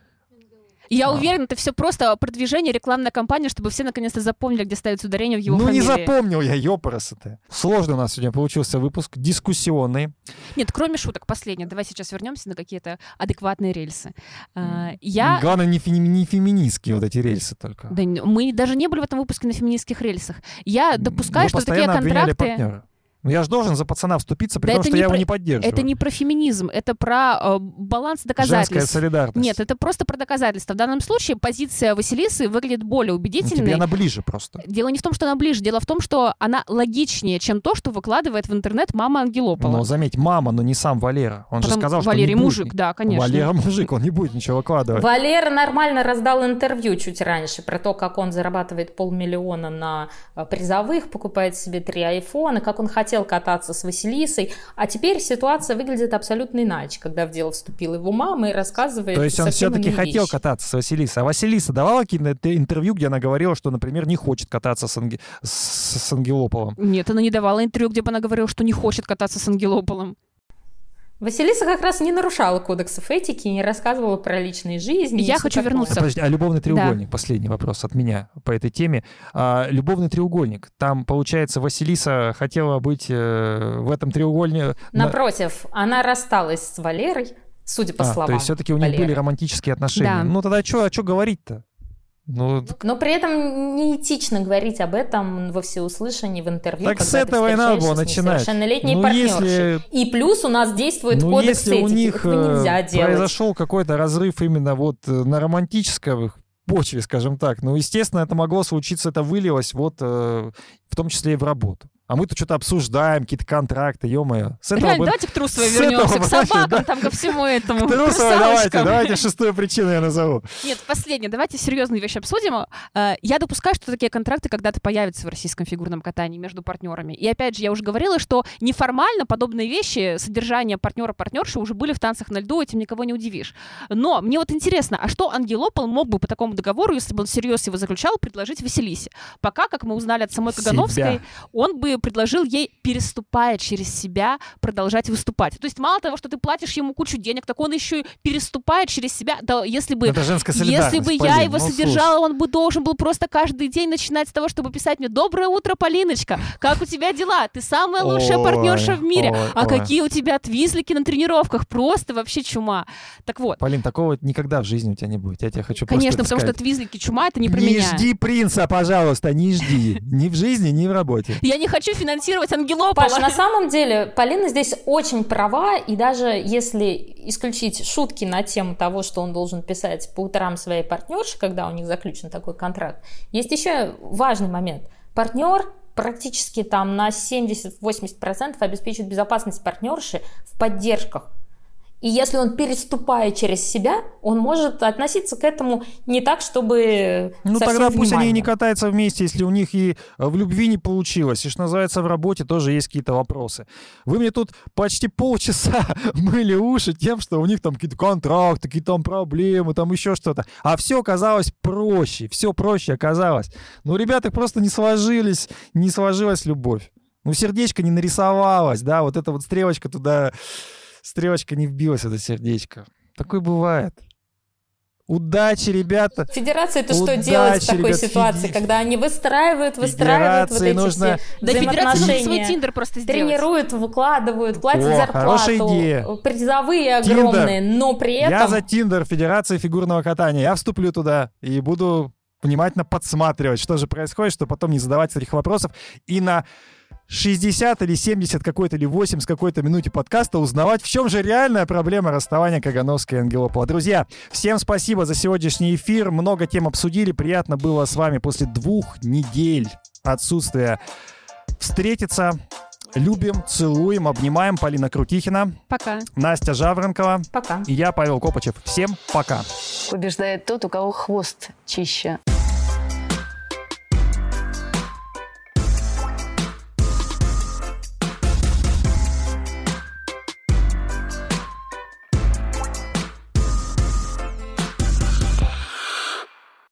Я А. уверена, это все просто продвижение, рекламная кампания, чтобы все наконец-то запомнили, где ставится ударение в его ну, фамилии. не запомнил я, ёпарасы-то. Сложный у нас сегодня получился выпуск, дискуссионный. Нет, кроме шуток, последнее. Давай сейчас вернемся на какие-то адекватные рельсы. А, Я... Главное, не, феми- не феминистские вот эти рельсы только. Да, мы даже не были в этом выпуске на феминистских рельсах. Я допускаю, Вы что такие контракты... партнера. Ну, я же должен за пацана вступиться, при Да том, что я его про- не поддерживаю. Это не про феминизм, это про э, баланс Женская доказательств. солидарность. Нет, это просто про доказательства. В данном случае позиция Василисы выглядит более Ну, убедительной. тебе она ближе просто. Дело не в том, что она ближе, дело в том, что она логичнее, чем то, что выкладывает в интернет мама Ангелопола. Но заметь, мама, но не сам Валера. Он же Потом сказал, что Валерий не будет мужик, ни- да, конечно. Валера мужик, он не будет ничего выкладывать. Валера нормально раздал интервью чуть раньше про то, как он зарабатывает полмиллиона на э, призовых, покупает себе три айфона, как он хотел кататься с Василисой. А теперь ситуация выглядит абсолютно иначе, когда в дело вступила его мама и рассказывает То есть он все-таки хотел вещи. кататься с Василисой. А Василиса давала какие-то интервью, где она говорила, что, например, не хочет кататься с, Анге- с- с Ангелополом? Нет, она не давала интервью, где бы она говорила, что не хочет кататься с Ангелополом. Василиса как раз не нарушала кодексов этики, не рассказывала про личные жизни. Я хочу такое. вернуться. Подожди, а любовный треугольник, последний вопрос от меня по этой теме. А, любовный треугольник, там, получается, Василиса хотела быть э, в этом треугольнике... Напротив, она рассталась с Валерой, судя по а, словам То есть все-таки у них Валеры. были романтические отношения. Да. Ну тогда что, а что говорить-то? Ну, Но при этом неэтично говорить об этом во всеуслышание в интервью. Так с этого и надо было начинать. несовершеннолетней Ну, если- И плюс у нас действует ну, кодекс если у этики. них Этого нельзя э, делать. произошел какой-то разрыв именно вот э, на романтической почве, скажем так, ну, естественно, это могло случиться, это вылилось вот э, в том числе и в работу. А мы тут что-то обсуждаем, какие-то контракты, ё-моё. С этого Реально, бы- давайте к Трусовой с этого вернемся, к собакам, да. там, ко всему этому. К давайте, русалочкам. давайте шестую причину я назову. Нет, последнее. Давайте серьезные вещи обсудим. Э, Я допускаю, что такие контракты когда-то появятся в российском фигурном катании между партнерами. И опять же, я уже говорила, что неформально подобные вещи, содержание партнера-партнерши уже были в танцах на льду, этим никого не удивишь. Но мне вот интересно, а что Ангелопол мог бы по такому договору, если бы он всерьез его заключал, предложить Василисе? Пока, как мы узнали от самой Кагановской, Себя. он бы предложил ей, переступая через себя, продолжать выступать. То есть мало того, что ты платишь ему кучу денег, так он еще и переступает через себя. Да, если бы если бы я Полин, его ну, содержала, он бы должен был просто каждый день начинать с того, чтобы писать мне «Доброе утро, Полиночка! Как у тебя дела? Ты самая лучшая партнерша в мире! а какие у тебя твизлики на тренировках? Просто вообще чума!» Так вот, Полин, такого никогда в жизни у тебя не будет. Я тебе хочу конечно, потому что твизлики чума — это не про не меня. жди принца, пожалуйста, не жди. Ни в жизни, ни в работе. Я не хочу финансировать Ангелопола. Паша, на самом деле, Полина здесь очень права, и даже если исключить шутки на тему того, что он должен писать по утрам своей партнерши, когда у них заключен такой контракт, есть еще важный момент. Партнер практически там на 70-80% обеспечивает безопасность партнерши в поддержках. И если он переступая через себя, он может относиться к этому не так, чтобы Ну тогда пусть они и не катаются вместе, если у них и э, в любви не получилось. И что называется, в работе тоже есть какие-то вопросы. Вы мне тут почти полчаса мыли уши тем, что у них там какие-то контракты, какие-то там проблемы, там еще что-то. А все оказалось проще, все проще оказалось. Ну, ребята просто не сложились, не сложилась любовь. Ну, сердечко не нарисовалось, да, вот эта вот стрелочка туда, стрелочка не вбилась, это сердечко. Такое бывает. Удачи, ребята. Федерация это что делать в такой ребят, ситуации, феди- когда они выстраивают, выстраивают вот Федерации эти нужно- все Да может свой взаимоотношения, тиндер просто сделать. тренируют, выкладывают, платят О, зарплату, хорошая идея. призовые Тиндер. огромные, но при этом Я за Тиндер Федерации фигурного катания. Я вступлю туда и буду внимательно подсматривать, что же происходит, чтобы потом не задавать этих вопросов. И на 60 или 70 какой-то или 8 с какой-то минуте подкаста узнавать, в чем же реальная проблема расставания Кагановской и Ангелопола. Друзья, всем спасибо за сегодняшний эфир. Много тем обсудили. Приятно было с вами после двух недель отсутствия встретиться. Любим, целуем, обнимаем. Полина Крутихина, Пока. Настя Жаворонкова пока. и я, Павел Копачев. Всем пока. Побеждает тот, у кого хвост чище.